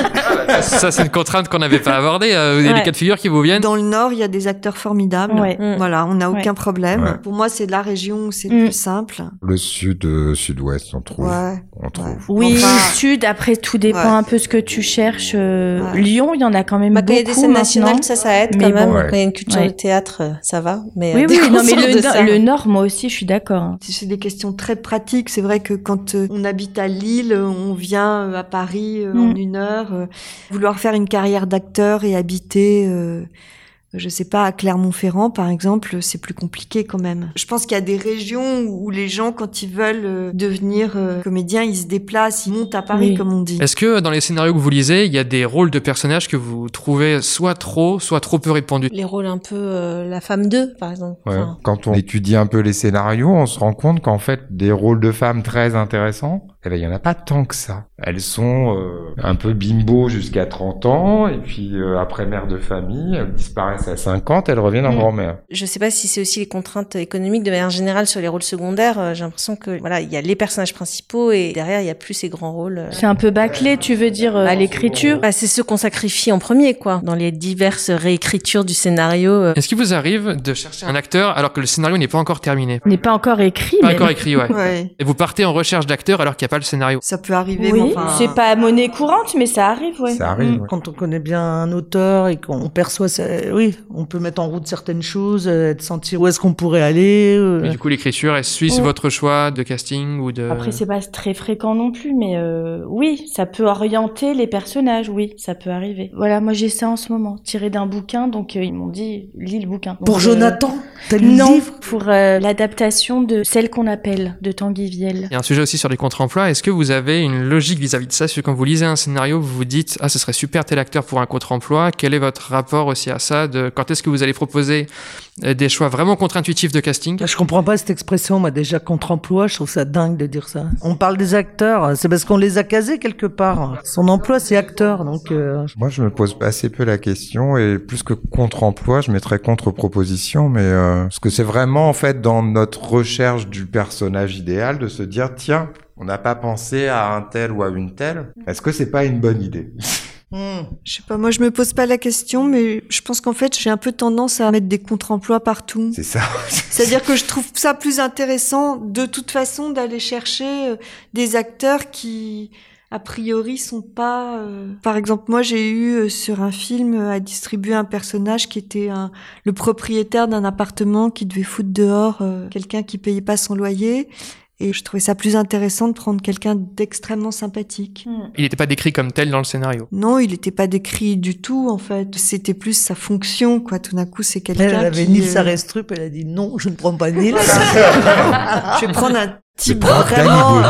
Ça, c'est une contrainte qu'on n'avait pas abordée. Euh, Il y a des cas de figure qui vous viennent. Dans le Nord, il y a des acteurs formidables. Ouais. Mm. Voilà, on n'a Ouais. aucun problème. Ouais. Pour moi, c'est la région où c'est Mm. plus simple. Le sud, euh, sud-ouest, on trouve. Ouais. On trouve. Oui, Enfin, sud, après, tout dépend ouais. un peu ce que tu cherches. Euh, Ouais. Lyon, il y en a quand même Bah, quand il y a beaucoup des scènes nationales, ça, ça aide Mais quand même. bon. Ouais. Quand il y a une culture Ouais. de théâtre, euh, ça va. Mais Oui, euh, oui, non, mais le, de no- ça- le Nord, moi aussi, je suis d'accord. hein. C'est des questions très pratiques. C'est vrai que quand euh, on habite à Lille, on vient à Paris euh, en Mm. une heure. Vouloir faire une carrière d'acteur et habiter, euh, je sais pas, à Clermont-Ferrand, par exemple, c'est plus compliqué quand même. Je pense qu'il y a des régions où les gens, quand ils veulent euh, devenir euh, comédiens, ils se déplacent, ils montent à Paris, Oui. comme on dit. Est-ce que dans les scénarios que vous lisez, il y a des rôles de personnages que vous trouvez soit trop, soit trop peu répandus? Les rôles un peu euh, la femme d'eux, par exemple. Ouais. Enfin, Quand on étudie un peu les scénarios, on se rend compte qu'en fait, des rôles de femmes très intéressants, eh ben, il y en a pas tant que ça. Elles sont euh, un peu bimbo jusqu'à 30 ans, et puis euh, après mère de famille, elles disparaissent à 50, elles reviennent en Mm. grand-mère. Je sais pas si c'est aussi les contraintes économiques de manière générale sur les rôles secondaires. Euh, J'ai l'impression que voilà, il y a les personnages principaux et derrière il y a plus ces grands rôles. euh. C'est un peu bâclé, tu veux dire, euh, à l'écriture? Bah, c'est ceux qu'on sacrifie en premier, quoi, dans les diverses réécritures du scénario. Est-ce qu'il vous arrive de chercher un acteur alors que le scénario n'est pas encore terminé? N'est pas encore écrit, Pas mais encore écrit, ouais. Ouais. Et vous partez en recherche d'acteurs alors qu'il n'y a pas le scénario. Ça peut arriver. oui, enfin, c'est pas monnaie courante, mais ça arrive, ouais. Ça arrive. Mm. ouais. Quand on connaît bien un auteur et qu'on perçoit, ça, oui, on peut mettre en route certaines choses, euh, de sentir où est-ce qu'on pourrait aller. euh. Du coup, l'écriture, elle suit Ouais. votre choix de casting ou de... Après, c'est pas très fréquent non plus, mais euh, oui, ça peut orienter les personnages, oui, ça peut arriver. Voilà, moi j'ai ça en ce moment, tiré d'un bouquin, donc euh, ils m'ont dit, lis le bouquin. Donc, Pour euh, Jonathan, t'as lu le Non, livre? pour euh, l'adaptation de Celle qu'on appelle, de Tanguy Viel. Il y a un sujet aussi sur les contre-emplois. Est-ce que vous avez une logique vis-à-vis de ça? Parce que quand vous lisez un scénario, vous vous dites ah ce serait super tel acteur pour un contre-emploi. Quel est votre rapport aussi à ça? De quand est-ce que vous allez proposer euh, des choix vraiment contre-intuitifs de casting? Bah, Je comprends pas cette expression, moi déjà contre-emploi, je trouve ça dingue de dire ça. On parle des acteurs, c'est parce qu'on les a casés quelque part. Son emploi c'est acteur, donc euh, Moi, je me pose assez peu la question et plus que contre-emploi, je mettrais contre-proposition, mais euh, parce que c'est vraiment en fait dans notre recherche du personnage idéal de se dire tiens, on n'a pas pensé à un tel ou à une telle. Est-ce que c'est pas une bonne idée hmm. Je sais pas, moi je me pose pas la question, mais je pense qu'en fait j'ai un peu tendance à mettre des contre-emplois partout. C'est ça. C'est-à-dire que je trouve ça plus intéressant de toute façon d'aller chercher euh, des acteurs qui a priori sont pas euh, par exemple moi j'ai eu euh, sur un film euh, à distribuer un personnage qui était un, le propriétaire d'un appartement qui devait foutre dehors quelqu'un qui payait pas son loyer et je trouvais ça plus intéressant de prendre quelqu'un d'extrêmement sympathique. Il n'était pas décrit comme tel dans le scénario. Non, il n'était pas décrit du tout en fait. C'était plus sa fonction quoi. Tout d'un coup, c'est quelqu'un Elle avait qui. Nils euh, Sarestrup, elle a dit non, je ne prends pas Nils. Je vais prendre un type vraiment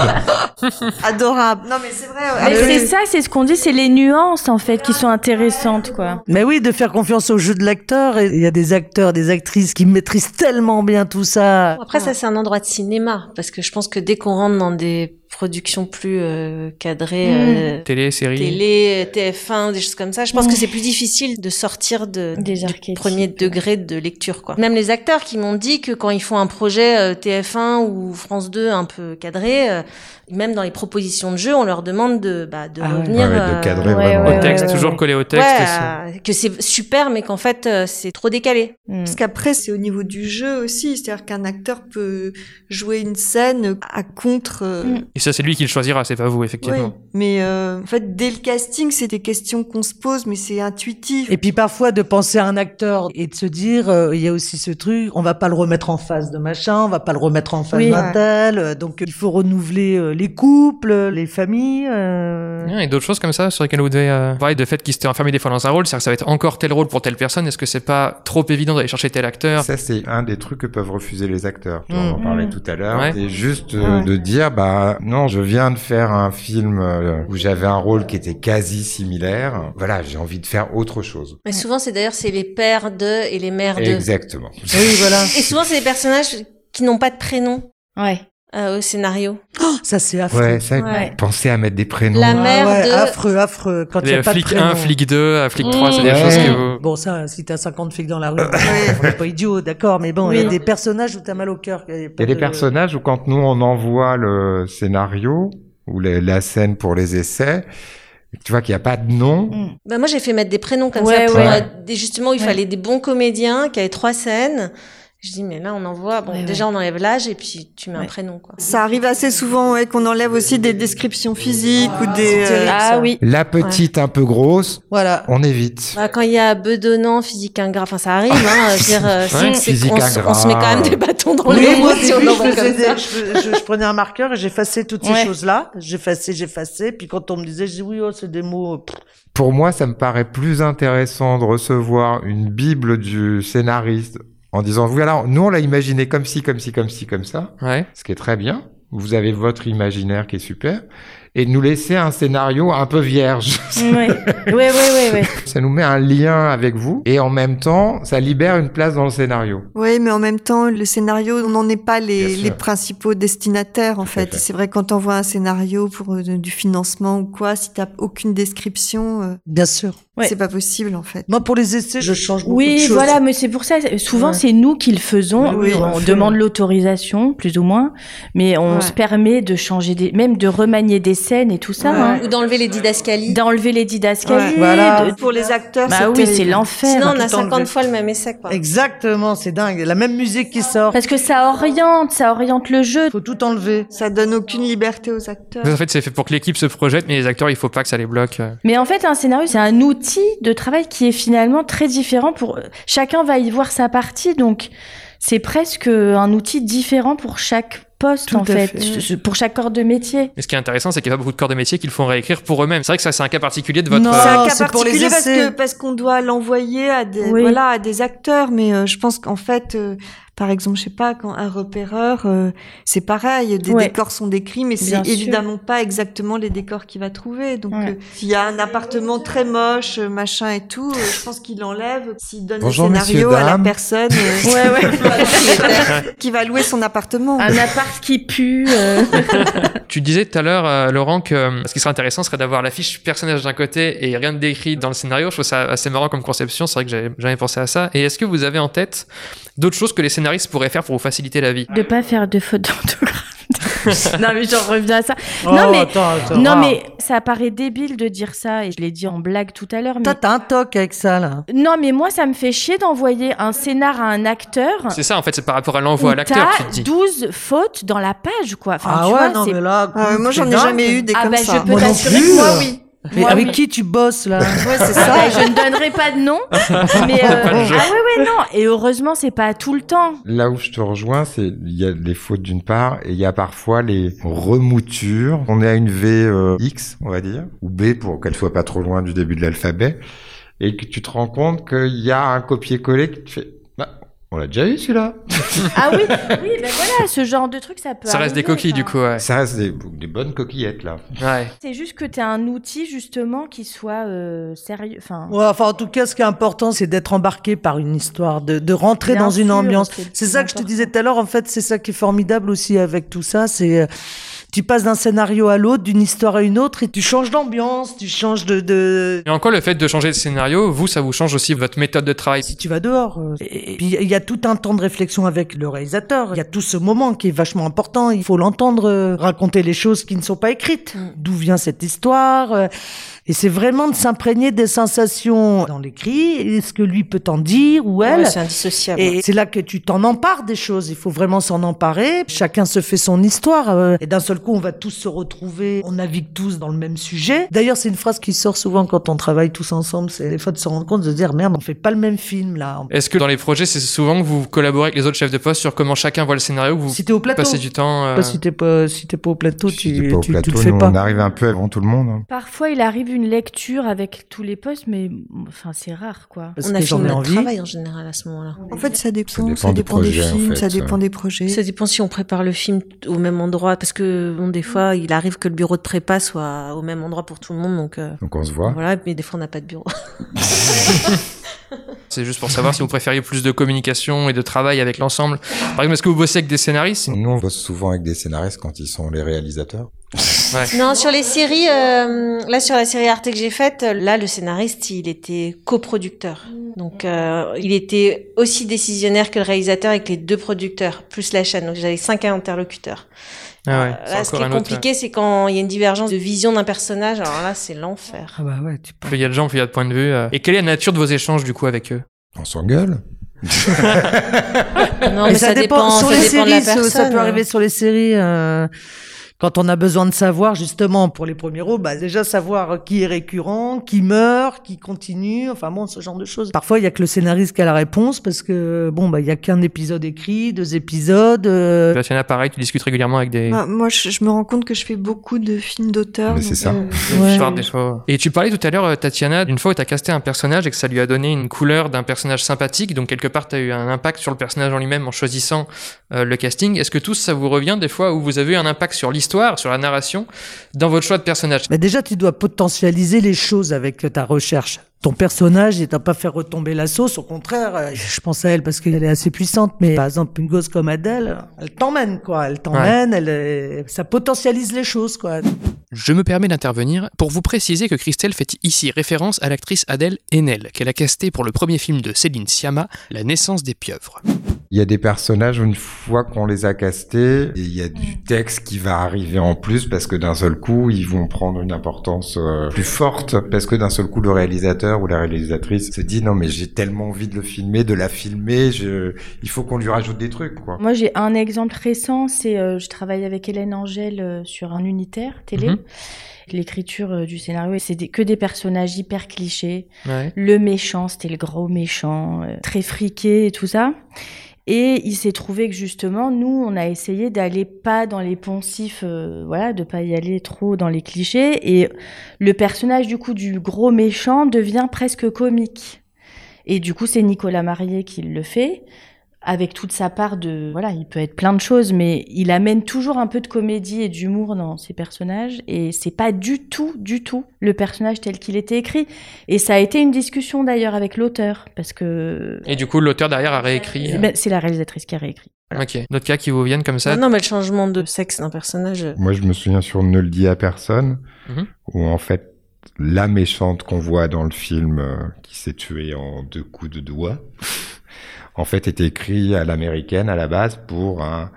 adorable. Non mais c'est vrai. Mais Ah, c'est oui. ça, c'est ce qu'on dit, c'est les nuances en fait qui sont intéressantes, quoi. Mais oui, de faire confiance au jeu de l'acteur. Il y a des acteurs, des actrices qui maîtrisent tellement bien tout ça. Après, ça, c'est un endroit de cinéma. Parce que je pense que dès qu'on rentre dans des productions plus euh, cadrées, Mm. euh, Télé, série. télé, TF1, des choses comme ça, je pense que c'est plus difficile de sortir de, Des du archétypes. premier degré de lecture. Quoi. Même les acteurs qui m'ont dit que quand ils font un projet euh, TF1 ou France 2 un peu cadré, euh, même dans les propositions de jeu, on leur demande de, bah, de Ah revenir... Ouais, de euh, cadrer ouais, vraiment. Au texte, ouais, toujours collé au texte. euh, que c'est super, mais qu'en fait, euh, c'est trop décalé. Mm. Parce qu'après, c'est au niveau du jeu aussi. C'est-à-dire qu'un acteur peut jouer une scène à contre. euh, Mm. Et ça, c'est lui qui le choisira, c'est pas vous, effectivement. oui. Mais euh, en fait, dès le casting, c'est des questions qu'on se pose, mais c'est intuitif. Et puis parfois de penser à un acteur et de se dire, euh, il y a aussi ce truc, on va pas le remettre en face de machin, on va pas le remettre en face Oui. d'un tel. euh, Donc il faut renouveler euh, les couples, les familles. euh. Et d'autres choses comme ça sur lesquelles vous devez euh, parler de fait qu'il s'était enfermé des fois dans un rôle, c'est-à-dire que ça va être encore tel rôle pour telle personne. Est-ce que c'est pas trop évident d'aller chercher tel acteur? Ça, c'est un des trucs que peuvent refuser les acteurs. On en Mm. parlait Mm. tout à l'heure. Ouais. C'est juste euh, Ouais. de dire, bah non, je viens de faire un film euh, où j'avais un rôle qui était quasi similaire. Voilà, j'ai envie de faire autre chose. Mais souvent, c'est d'ailleurs, c'est les pères de et les mères de. Exactement. Oui, voilà. Et souvent, c'est des personnages qui n'ont pas de prénom Ouais. Euh, au scénario. Ça c'est affreux. Ouais, ça, Ouais. pensez à mettre des prénoms. La Ah mère ouais, de- affreux, affreux. Quand il y Les a pas de flic prénom. 1, flic 2, flic 3, c'est des Ouais. choses que vous... Bon, ça, si t'as 50 flics dans la rue, on est pas idiot, d'accord, mais bon, il y a des personnages où t'as mal au cœur. Il y a des personnages où quand nous on envoie le scénario ou les- la scène pour les essais, tu vois qu'il n'y a pas de nom. Bah, moi, j'ai fait mettre des prénoms comme Ouais, ça pour ouais. euh, justement il Ouais. fallait des bons comédiens qui avaient trois scènes. Je dis, mais là, on envoie, bon, Ouais, déjà, on enlève l'âge et puis tu mets un prénom, quoi. Ça arrive assez souvent ouais, qu'on enlève aussi des descriptions physiques ou des. c'est terrible. Ah oui. La petite un peu grosse, Voilà. on évite. Bah, quand il y a bedonnant, physique ingrat, enfin, ça arrive, hein. Dire, euh, on, ingrat. se met quand même des bâtons dans Oui, les roues si on envoie comme ça. je, je- je prenais un marqueur et j'effaçais toutes ces Ouais. choses-là. J'effaçais, j'effaçais. Puis quand on me disait, je dis oui, oh, c'est des mots. pff. Pour moi, ça me paraît plus intéressant de recevoir une bible du scénariste en disant, voilà, nous on l'a imaginé comme ci, comme ci, comme ci, comme ça, Ouais. ce qui est très bien. Vous avez votre imaginaire qui est super. Et de nous laisser un scénario un peu vierge. Ouais, ouais, ouais, ouais. ouais. ça nous met un lien avec vous et en même temps, ça libère une place dans le scénario. Oui, mais en même temps, le scénario, on n'en est pas les, principaux destinataires, en fait. fait. C'est vrai, quand on voit un scénario pour euh, du financement ou quoi, si t'as aucune description, euh, Bien sûr. Ouais. c'est pas possible, en fait. Moi, pour les essais, je change beaucoup de Oui, choses. voilà, mais c'est pour ça. Souvent, Ouais. c'est nous qui le faisons. Oui, on demande l'autorisation, plus ou moins, mais on Ouais. se permet de changer des, même de remanier des scènes et tout ça, Ouais. hein. Ou d'enlever les didascalies. d'enlever les didascalies. Ouais. Voilà. de- Pour les acteurs, Bah c'est oui, c'est l'enfer. Sinon, on a tout enlever. 50 fois le même essai, quoi. Exactement, c'est dingue. La même musique qui sort. Parce que ça oriente, ça oriente le jeu. Faut tout enlever. Ça donne aucune liberté aux acteurs. En fait, c'est fait pour que l'équipe se projette, mais les acteurs, il faut pas que ça les bloque. Mais en fait, un scénario, c'est un outil de travail qui est finalement très différent pour chacun va y voir sa partie, donc c'est presque un outil différent pour chaque poste Tout en fait, pour chaque corps de métier. Et ce qui est intéressant, c'est qu'il y a pas beaucoup de corps de métier qui le font réécrire pour eux-mêmes. C'est vrai que ça, c'est un cas particulier de votre. Non. C'est un cas particulier parce que parce qu'on doit l'envoyer à des Oui. voilà à des acteurs, mais euh, je pense qu'en fait, euh, par exemple, je sais pas quand un repéreur, euh, c'est pareil, des Ouais. décors sont décrits, mais c'est sûr. évidemment pas exactement les décors qu'il va trouver. Donc, Ouais. euh, s'il y a un appartement très moche, euh, machin et tout, euh, je pense qu'il enlève. S'il donne Bonjour, le scénario à la personne euh, Ouais, ouais. qui va louer son appartement. un appart qui pue. euh. Tu disais tout à l'heure, euh, Laurent, que ce qui serait intéressant serait d'avoir la fiche personnage d'un côté et rien de décrit dans le scénario. Je trouve ça assez marrant comme conception. C'est vrai que j'avais jamais pensé à ça. Et est-ce que vous avez en tête d'autres choses que les scénaristes pourraient faire pour vous faciliter la vie De pas faire de fautes d'orthographe. non mais j'en reviens à ça. Oh, Non, mais- attends, attends. Non Ah. mais ça paraît débile de dire ça et je l'ai dit en blague tout à l'heure. Mais... Toi, t'as un toc avec ça, là. Non mais moi ça me fait chier d'envoyer un scénar à un acteur. C'est ça, en fait, c'est par rapport à l'envoi à l'acteur, T'as dis. 12 fautes dans la page quoi. Enfin, ah tu ouais, vois, non, c'est- mais là. Euh, moi, j'en ai jamais eu des Ah comme bah ça. je peux t'assurer que moi oui. Et Moi, avec oui. qui tu bosses, là Ouais, c'est ça. bah, je ne donnerai pas de nom. mais euh, ah ouais ouais non. Et heureusement c'est pas tout le temps. Là où je te rejoins, c'est il y a les fautes d'une part et il y a parfois les remoutures. On est à une V euh, X, on va dire, ou B pour qu'elle soit pas trop loin du début de l'alphabet, et que tu te rends compte qu'il y a un copier-coller qui te fait. On l'a déjà eu celui-là. Ah oui oui ben voilà ce genre de truc ça peut. Ça reste des arriver, coquilles, du coup, ouais. Ça reste des, des bonnes coquillettes là. Ouais. C'est juste que t'as un outil justement qui soit euh, sérieux. Enfin. Ouais, enfin, en tout cas, ce qui est important, c'est d'être embarqué par une histoire, de, de rentrer Bien dans une ambiance. c'est ça que je te disais tout à l'heure. En fait, c'est ça qui est formidable aussi avec tout ça. C'est, euh, tu passes d'un scénario à l'autre, d'une histoire à une autre, et tu changes d'ambiance, tu changes de, de... Et encore, le fait de changer de scénario, vous, ça vous change aussi votre méthode de travail. Si tu vas dehors. euh, Et, et puis, il y a tout un temps de réflexion avec le réalisateur. Il y a tout ce moment qui est vachement important. Il faut l'entendre euh, raconter les choses qui ne sont pas écrites. Mm. D'où vient cette histoire euh, Et c'est vraiment de s'imprégner des sensations dans l'écrit. Et ce que lui peut t'en dire ou elle. Ouais, c'est indissociable. Et c'est là que tu t'en empares des choses. Il faut vraiment s'en emparer. Chacun se fait son histoire. euh, Et d'un seul coup, on va tous se retrouver. On navigue tous dans le même sujet. D'ailleurs, c'est une phrase qui sort souvent quand on travaille tous ensemble. C'est des fois de se rendre compte de se dire merde, on fait pas le même film là. Est-ce que dans les projets, c'est souvent que vous collaborez avec les autres chefs de poste sur comment chacun voit le scénario, vous Si t'es au plateau. passez du temps euh, Pas si t'es pas, si pas au plateau, Si tu, t'es pas au tu, plateau, tu le fais nous, pas. on arrive un peu avant tout le monde. hein. Parfois, il arrive une lecture avec tous les postes, mais enfin, c'est rare, quoi. Parce on a fini notre envie. travail en général à ce moment-là. En fait, ça dépend. dépend Ça dépend, des films, fait, ça dépend ça. des projets. Ça dépend si on prépare le film au même endroit, parce que bon, des fois, il arrive que le bureau de prépa soit au même endroit pour tout le monde, donc euh, Donc on se voit. voilà. Mais des fois, on n'a pas de bureau. C'est juste pour savoir si vous préfériez plus de communication et de travail avec l'ensemble. Par exemple, est-ce que vous bossez avec des scénaristes? Nous, on bosse souvent avec des scénaristes quand ils sont les réalisateurs. Non, sur les séries, euh, là sur la série Arte que j'ai faite, là le scénariste il était coproducteur. Donc euh, il était aussi décisionnaire que le réalisateur avec les deux producteurs, plus la chaîne. Donc j'avais cinq interlocuteurs. Ah ouais, Euh, c'est là ce qui est compliqué c'est quand il y a une divergence de vision d'un personnage, alors là c'est l'enfer. Ah bah ouais, tu peux. Plus il y a de gens, plus il y a de points de vue. euh. Et quelle est la nature de vos échanges, du coup, avec eux? On s'engueule. Non mais ça, dépend, sur ça les dépend de la séries, ça- personne. ça peut arriver sur les séries. euh, quand on a besoin de savoir, justement, pour les premiers rôles, bah, déjà savoir qui est récurrent, qui meurt, qui continue, enfin bon, ce genre de choses. Parfois, il y a que le scénariste qui a la réponse parce que, bon, bah, il y a qu'un épisode écrit, deux épisodes. euh, Tatiana, pareil, tu discutes régulièrement avec des... Bah, moi, je, je me rends compte que je fais beaucoup de films d'auteur. Mais c'est ça. euh, Ouais. Par défaut. Et tu parlais tout à l'heure, euh, Tatiana, d'une fois où tu as casté un personnage et que ça lui a donné une couleur d'un personnage sympathique, donc quelque part tu as eu un impact sur le personnage en lui-même en choisissant euh, le casting. Est-ce que tous ça vous revient des fois où vous avez eu un impact sur l'histoire sur la narration, dans votre choix de personnage Mais déjà, tu dois potentialiser les choses avec ta recherche. Ton personnage, il t'a pas fait retomber la sauce. Au contraire, euh, je pense à elle parce qu'elle est assez puissante. Mais par exemple, une gosse comme Adèle, elle t'emmène, quoi. Elle t'emmène, elle, euh, ça potentialise les choses, quoi. Je me permets d'intervenir pour vous préciser que Christelle fait ici référence à l'actrice Adèle Haenel, qu'elle a castée pour le premier film de Céline Sciamma, La naissance des pieuvres. Il y a des personnages, une fois qu'on les a castés, et il y a du texte qui va arriver en plus parce que d'un seul coup, ils vont prendre une importance euh, plus forte parce que d'un seul coup, le réalisateur ou la réalisatrice se dit non mais j'ai tellement envie de le filmer, de la filmer, je... il faut qu'on lui rajoute des trucs quoi. Moi j'ai un exemple récent, c'est euh, je travaille avec Hélène Angèle euh, sur un unitaire télé. Mhm. L'écriture euh, du scénario, c'est que des personnages hyper clichés. Ouais. Le méchant, c'était le gros méchant, euh, très friqué et tout ça. Et il s'est trouvé que justement, nous, on a essayé d'aller pas dans les poncifs, euh, voilà, de pas y aller trop dans les clichés. Et le personnage du coup du gros méchant devient presque comique. Et du coup, c'est Nicolas Marié qui le fait, avec toute sa part de, voilà, il peut être plein de choses, mais il amène toujours un peu de comédie et d'humour dans ses personnages. Et c'est pas du tout, du tout le personnage tel qu'il était écrit. Et ça a été une discussion d'ailleurs avec l'auteur, parce que Et du coup, l'auteur derrière a réécrit. euh, Ben, c'est la réalisatrice qui a réécrit. Ok. D'autres cas qui vous viennent comme ça Non, non, mais le changement de sexe d'un personnage. euh, Moi, je me souviens sur Ne le dis à personne, Mhm. où en fait, la méchante qu'on voit dans le film, euh, qui s'est tuée en deux coups de doigt, en fait, était écrit à l'américaine à la base pour un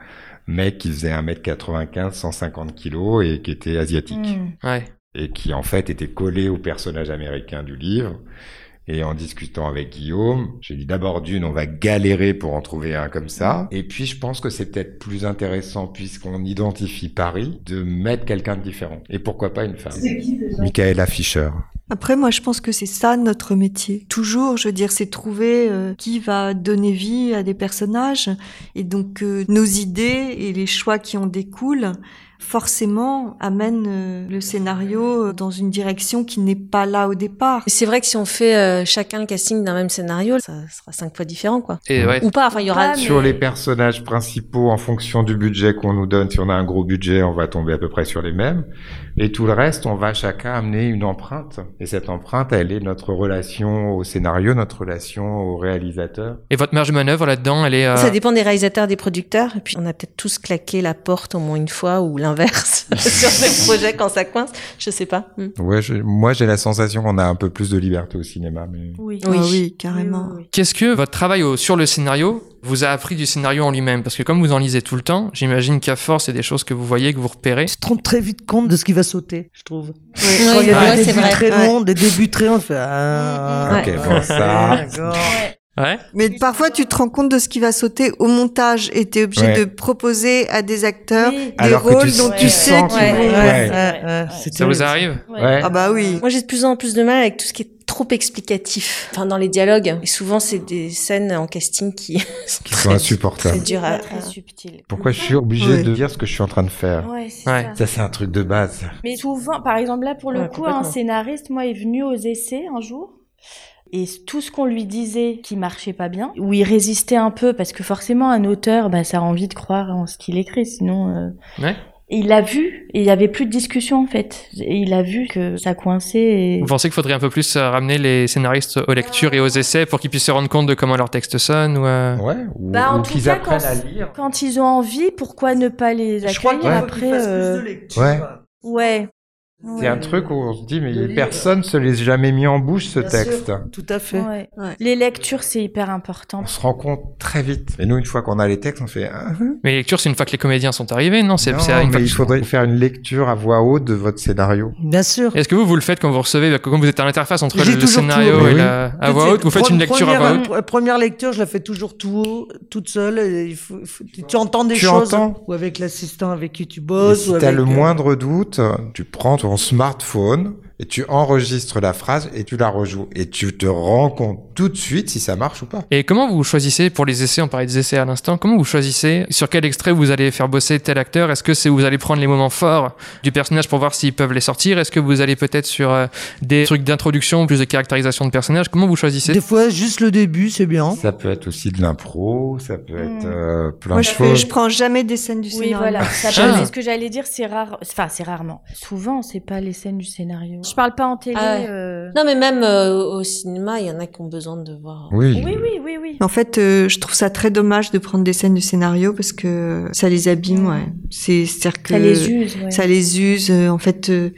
mec qui faisait 1m95, 150 kilos et qui était asiatique. Mm. Ouais. Et qui, en fait, était collé au personnage américain du livre. Et en discutant avec Guillaume, j'ai dit d'abord d'une, on va galérer pour en trouver un comme ça. Et puis je pense que c'est peut-être plus intéressant, puisqu'on identifie Paris, de mettre quelqu'un de différent. Et pourquoi pas une femme Michaela Fischer. Après, moi, je pense que c'est ça notre métier. Toujours, je veux dire, c'est trouver euh, qui va donner vie à des personnages. Et donc, euh, nos idées et les choix qui en découlent, forcément, amènent euh, le scénario dans une direction qui n'est pas là au départ. Et C'est vrai que si on fait euh, chacun le casting d'un même scénario, ça sera cinq fois différent, quoi. Et ouais. Ou pas, enfin, il y aura... Mais- Sur les personnages principaux, en fonction du budget qu'on nous donne, si on a un gros budget, on va tomber à peu près sur les mêmes. Et tout le reste, on va chacun amener une empreinte. Et cette empreinte, elle est notre relation au scénario, notre relation au réalisateur. Et votre marge de manœuvre là-dedans, elle est. euh, Ça dépend des réalisateurs, des producteurs. Et puis, on a peut-être tous claqué la porte au moins une fois ou l'inverse sur des projets quand ça coince. Je sais pas. Hmm. Ouais, je- moi j'ai la sensation qu'on a un peu plus de liberté au cinéma, mais Oui. Oui. Ah oui, carrément. Oui, oui, oui. Qu'est-ce que votre travail au- sur le scénario vous a appris du scénario en lui-même Parce que comme vous en lisez tout le temps, j'imagine qu'à force, c'est des choses que vous voyez, que vous repérez. Tu te rends très vite compte de ce qui va sauter, je trouve. Oui, Quand il y a ouais, des c'est débuts très Ouais. longs, des débuts très longs, tu fais ah. Ok, bon, ça. Ouais. Mais parfois, tu te rends compte de ce qui va sauter au montage et t'es obligé Ouais. de proposer à des acteurs Oui. des Alors rôles tu- dont ouais, tu ouais, sais qu'ils vont... vont- Ouais, Ouais. ouais, ouais, c'est Ça vous arrive? Ouais. Ah bah oui. Moi, j'ai de plus en plus de mal avec tout ce qui est trop explicatif. Enfin, dans les dialogues. Et souvent, c'est des scènes en casting qui sont Qui sont insupportables. très dures à... Très subtil. Pourquoi je suis obligé Ouais. de dire ce que je suis en train de faire? Ouais, c'est Ouais. ça. Ça, c'est un truc de base. Mais souvent, par exemple, là, pour le Ouais, coup, un scénariste, moi, est venu aux essais un jour. Et tout ce qu'on lui disait qui marchait pas bien, où il résistait un peu, parce que forcément, un auteur, bah, ça a envie de croire en ce qu'il écrit, sinon. euh, Ouais. Et il l'a vu, et il y avait plus de discussion en fait. Et il a vu que ça coinçait. Et... Vous pensez qu'il faudrait un peu plus euh, ramener les scénaristes aux lectures et aux essais pour qu'ils puissent se rendre compte de comment leur texte sonne ou euh, Ouais. Ou, Bah, en ou tout qu'ils cas, apprennent quand- à lire. Quand ils ont envie, pourquoi ne pas les Je crois accueillir après fasse euh, plus de lecture. Ouais. Ouais. C'est un truc où on se dit, mais De lire. personne se l'est jamais mis en bouche, ce Bien texte. sûr, Tout à fait. Ouais. Ouais. Les lectures, c'est hyper important. On se rend compte très vite. Et nous, une fois qu'on a les textes, on fait... ah, Mais les lectures, c'est une fois que les comédiens sont arrivés, non C'est il faudrait faire une lecture à voix haute de votre scénario. Bien sûr. Est-ce que vous, vous le faites quand vous recevez, quand vous êtes à l'interface entre le, le scénario et oui. la, à voix haute Vous faites une lecture à voix haute Première lecture, je la fais toujours tout haut, toute seule. et il faut- il faut- tu, tu entends des Tu choses. entends Ou avec l'assistant avec qui tu Et bosses. si ou t'as le euh, moindre doute, tu prends ton smartphone et tu enregistres la phrase et tu la rejoues. Et tu te rends compte tout de suite si ça marche ou pas. Et comment vous choisissez pour les essais, on parlait des essais à l'instant, comment vous choisissez sur quel extrait vous allez faire bosser tel acteur? Est-ce que c'est vous allez prendre les moments forts du personnage pour voir s'ils peuvent les sortir? Est-ce que vous allez peut-être sur euh, des trucs d'introduction, plus de caractérisation de personnage? Comment vous choisissez? Des fois, juste le début, c'est bien. Ça peut être aussi de l'impro, ça peut être Mm. euh, plein Moi, de choses. je prends jamais des scènes du Oui, scénario. voilà. Ça Ah. peut- ce que j'allais dire, c'est rare. Enfin, c'est rarement. Souvent, c'est pas les scènes du scénario. Je parle pas en télé. Ah euh, Non, mais même euh, au cinéma, il y en a qui ont besoin de voir. Oui. Oui, oui, oui, oui. En fait, euh, je trouve ça très dommage de prendre des scènes du scénario parce que ça les abîme, ouais. C'est, c'est-à-dire que Ça les use. Ouais. ça les use. euh, En fait, euh,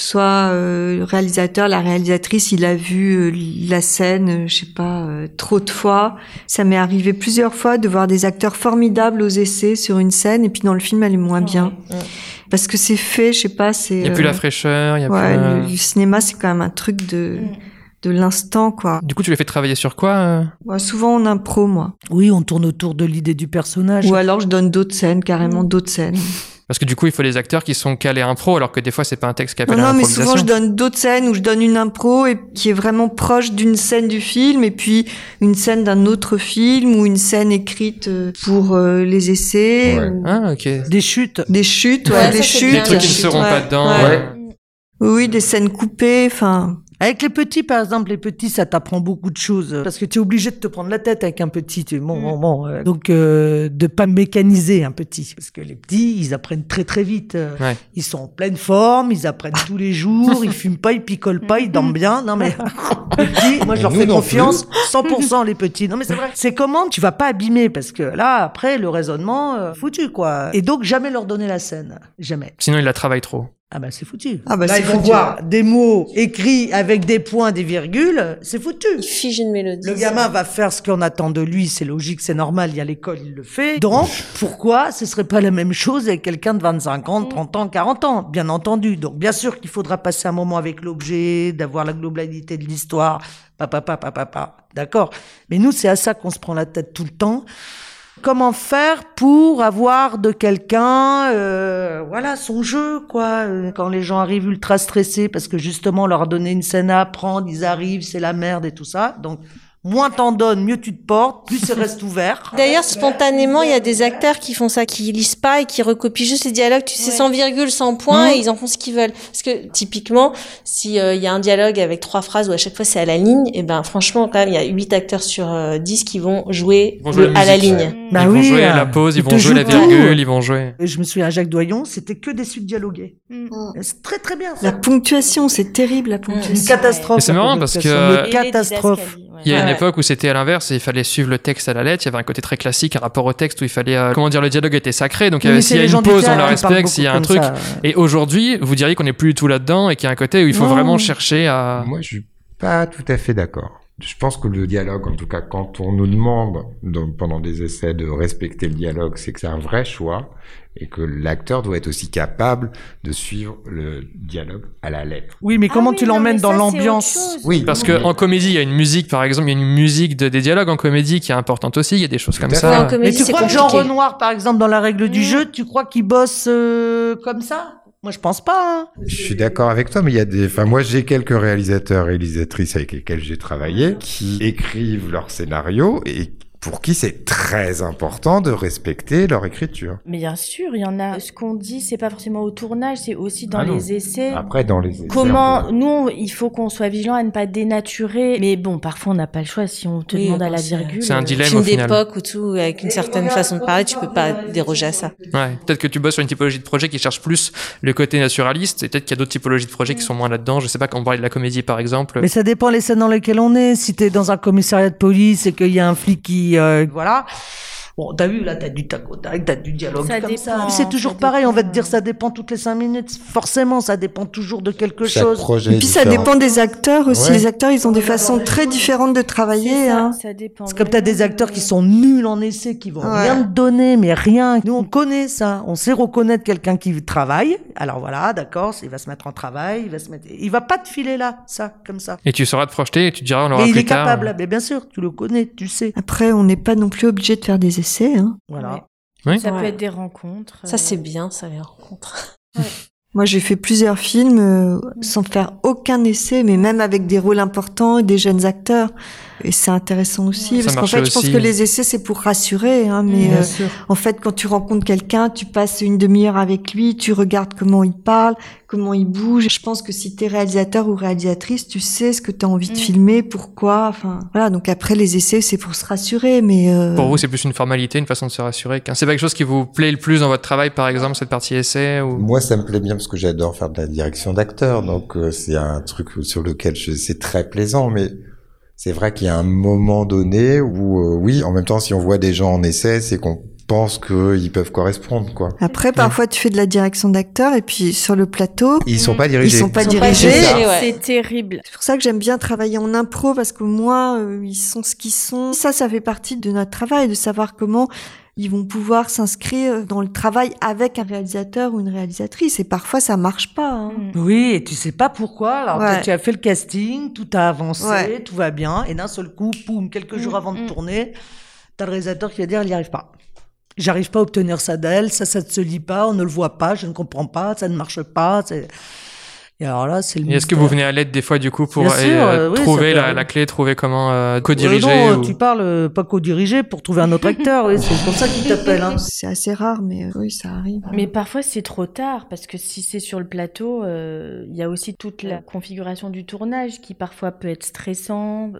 soit euh, le réalisateur, la réalisatrice, il a vu euh, la scène, euh, je sais pas, euh, trop de fois. Ça m'est arrivé plusieurs fois de voir des acteurs formidables aux essais sur une scène et puis dans le film, elle est moins bien Ouais. parce que c'est fait, je sais pas, c'est. Il n'y a plus euh, la fraîcheur, il y a Ouais, plus. euh, le, le cinéma, c'est quand même un truc de Mm. de l'instant, quoi. Du coup, tu les fais travailler sur quoi euh? Souvent en impro, moi. Oui, on tourne autour de l'idée du personnage. Ou alors je donne d'autres scènes, carrément d'autres scènes. Parce que du coup, il faut des acteurs qui sont calés impro, alors que des fois, c'est pas un texte qui appelle Non, à non, mais souvent je donne d'autres scènes où je donne une impro et qui est vraiment proche d'une scène du film et puis une scène d'un autre film ou une scène écrite euh, pour euh, les essais. Ouais. ou Ah, ok. Des chutes. Des chutes, ouais, Ouais, des ça, chutes. Des trucs qui ne seront ouais, pas dedans. ouais. Ouais. Oui, des scènes coupées, enfin. Avec les petits, par exemple, les petits, ça t'apprend beaucoup de choses. Parce que tu es obligé de te prendre la tête avec un petit. Tu... Bon, bon, bon. euh, Donc, euh, de pas mécaniser un petit. Parce que les petits, ils apprennent très, très vite. Euh, Ouais. Ils sont en pleine forme, ils apprennent tous les jours, ils fument pas, ils picolent pas, ils dorment bien. Non, mais les petits, moi, je leur fais confiance. 100% les petits. Non, mais c'est vrai. C'est comment tu vas pas abîmer? Parce que là, après, le raisonnement, euh, foutu, quoi. Et donc, jamais leur donner la scène. Jamais. Sinon, il la travaille trop. Ah bah c'est foutu. Ah bah, Là vont foutu. voir des mots écrits avec des points, des virgules, c'est foutu. Il fige une mélodie. Le gamin va faire ce qu'on attend de lui, c'est logique, c'est normal, il y a l'école, il le fait. Donc, pourquoi ce serait pas la même chose avec quelqu'un de 25 ans, 30 ans, 40 ans? Bien entendu. Donc, bien sûr qu'il faudra passer un moment avec l'objet, d'avoir la globalité de l'histoire, papa, papa, papa, d'accord? Mais nous, c'est à ça qu'on se prend la tête tout le temps. Comment faire pour avoir de quelqu'un, euh, voilà, son jeu, quoi. Euh, Quand les gens arrivent ultra stressés parce que justement leur a donné une scène à apprendre, ils arrivent, c'est la merde et tout ça. Donc moins t'en donnes, mieux tu te portes, plus ça reste ouvert. D'ailleurs, spontanément, il y a des acteurs qui font ça, qui lisent pas et qui recopient juste les dialogues, tu sais, Ouais. sans virgule, sans point, Mhm. et ils en font ce qu'ils veulent. Parce que, typiquement, si euh, y a un dialogue avec trois phrases où à chaque fois c'est à la ligne, et ben, franchement, quand même, il y a huit acteurs sur euh, 10 qui vont jouer, Ils vont jouer le- la à la ligne. ouais. Bah ils vont jouer hein. la pause, ils Ils vont jouer la tout. virgule, ils vont jouer. Et je me souviens à Jacques Doyon, c'était que des suites dialoguées. Mm. Et C'est très très bien La ça. ponctuation, c'est terrible, la Une ponctuation. catastrophe. Mais c'est la marrant parce que- Une catastrophe. Il y a une. Époque où c'était à l'inverse, et il fallait suivre le texte à la lettre. Il y avait un côté très classique, un rapport au texte où il fallait, euh, comment dire, le dialogue était sacré. Donc, il y Oui, avait- mais s'il y a une pause, on la respecte. S'il y a un truc. ça. Et aujourd'hui, vous diriez qu'on n'est plus du tout là-dedans et qu'il y a un côté où il faut Non. vraiment chercher à. Moi, je suis pas tout à fait d'accord. Je pense que le dialogue, en tout cas, quand on nous demande donc, pendant des essais de respecter le dialogue, c'est que c'est un vrai choix et que l'acteur doit être aussi capable de suivre le dialogue à la lettre. Oui, mais Ah comment oui, tu l'emmènes mais dans l'ambiance. Oui, Parce que en comédie, il y a une musique, par exemple, il y a une musique de, des dialogues en comédie qui est importante aussi. Il y a des choses comme ça. Mais comédie, tu c'est crois que Jean. Renoir, par exemple, dans la règle du jeu, tu crois qu'il bosse euh, comme ça? Moi, je pense pas. hein. Je suis d'accord avec toi, mais il y a des. Enfin, moi, j'ai quelques réalisateurs, réalisatrices avec lesquels j'ai travaillé qui écrivent leurs scénarios et pour qui c'est très important de respecter leur écriture. Mais bien sûr, il y en a. Ce qu'on dit, c'est pas forcément au tournage, c'est aussi dans Ah les essais. Après, dans les essais, Comment peut- nous, il faut qu'on soit vigilant à ne pas dénaturer. Mais bon, parfois on n'a pas le choix. Si on te Oui, demande à la virgule, C'est un euh, dilemme au final. d'époque ou tout, avec une certaine façon de parler, tu peux pas déroger à ça. Ouais. Peut-être que tu bosses sur une typologie de projet qui cherche plus le côté naturaliste, et peut-être qu'il y a d'autres typologies de projets qui sont moins là-dedans. Je sais pas quand on parlait de la comédie, par exemple. Mais ça dépend les scènes dans lesquelles on est. Si t'es dans un commissariat de police et qu'il y a un flic qui, euh, voilà. Bon, t'as vu, là, t'as du tac au tac, t'as du dialogue Ça comme ça. dépend, Mais C'est toujours ça pareil, on va te dire ça dépend toutes les cinq minutes. Forcément, ça dépend toujours de quelque Chaque chose. projet Et puis ça dépend des acteurs aussi. Ouais. Les acteurs, ils ont des façons très différentes de travailler. ça, Hein. ça dépend. C'est comme t'as des acteurs qui sont nuls en essai, qui vont Ouais. rien te donner, mais rien. Nous, on connaît ça. On sait reconnaître quelqu'un qui travaille. Alors voilà, d'accord, il va se mettre en travail, il va se mettre, il va pas te filer là, ça, comme ça. Et tu sauras te projeter et tu te diras, on l'aura Mais il plus est tard. capable, mais bien sûr, tu le connais, tu sais. Après, on n'est pas non plus obligé de faire des essais. Hein. Voilà. Oui. Ça peut être des rencontres. Ça, euh, c'est bien, ça, les rencontres. Moi, j'ai fait plusieurs films euh, sans faire aucun essai, mais même avec des rôles importants et des jeunes acteurs. Et c'est intéressant aussi, Ça parce qu'en fait, je pense que les essais, c'est pour rassurer. Hein, mais euh, en fait, quand tu rencontres quelqu'un, tu passes une demi-heure avec lui, tu regardes comment il parle, comment il bouge. Je pense que si tu es réalisateur ou réalisatrice, tu sais ce que tu as envie de Mm. filmer, pourquoi. Enfin, voilà. Donc après, les essais, c'est pour se rassurer, mais euh, Pour vous, c'est plus une formalité, une façon de se rassurer. qu'un- C'est pas quelque chose qui vous plaît le plus dans votre travail, par exemple, cette partie essai ou... Moi, ça me plaît bien parce que j'adore faire de la direction d'acteur, donc euh, c'est un truc sur lequel je, c'est très plaisant. Mais c'est vrai qu'il y a un moment donné où, euh, oui, en même temps, si on voit des gens en essai, c'est qu'on pense qu'ils peuvent correspondre, quoi. après, parfois, tu fais de la direction d'acteur et puis sur le plateau, Ils sont pas ils dirigés. sont pas Ils sont pas dirigés. ouais. C'est terrible. C'est pour ça que j'aime bien travailler en impro parce qu'au moins euh, ils sont ce qu'ils sont. Ça, ça fait partie de notre travail de savoir comment ils vont pouvoir s'inscrire dans le travail avec un réalisateur ou une réalisatrice. Et parfois, ça marche pas. hein. Oui, et tu sais pas pourquoi. Alors, Ouais. toi, tu as fait le casting, tout a avancé, Ouais. tout va bien, et d'un seul coup, poum, quelques jours Mm, avant de mm. tourner, t'as le réalisateur qui va dire, il n'y arrive pas. J'arrive pas à obtenir ça d'elle, ça, ça ne se lit pas, on ne le voit pas, je ne comprends pas, ça ne marche pas. c'est- Et alors là, c'est le est-ce que vous venez à l'aide des fois, du coup, pour sûr, euh, euh, oui, trouver la, clé, trouver comment euh, Euh, co-diriger non, ou- tu parles euh, pas co-diriger pour trouver un autre acteur, oui, c'est pour ça qu'il t'appelle. Hein. C'est assez rare, mais euh, oui, ça arrive. Mais parfois c'est trop tard parce que si c'est sur le plateau, euh, il y a aussi toute la configuration du tournage qui parfois peut être stressant.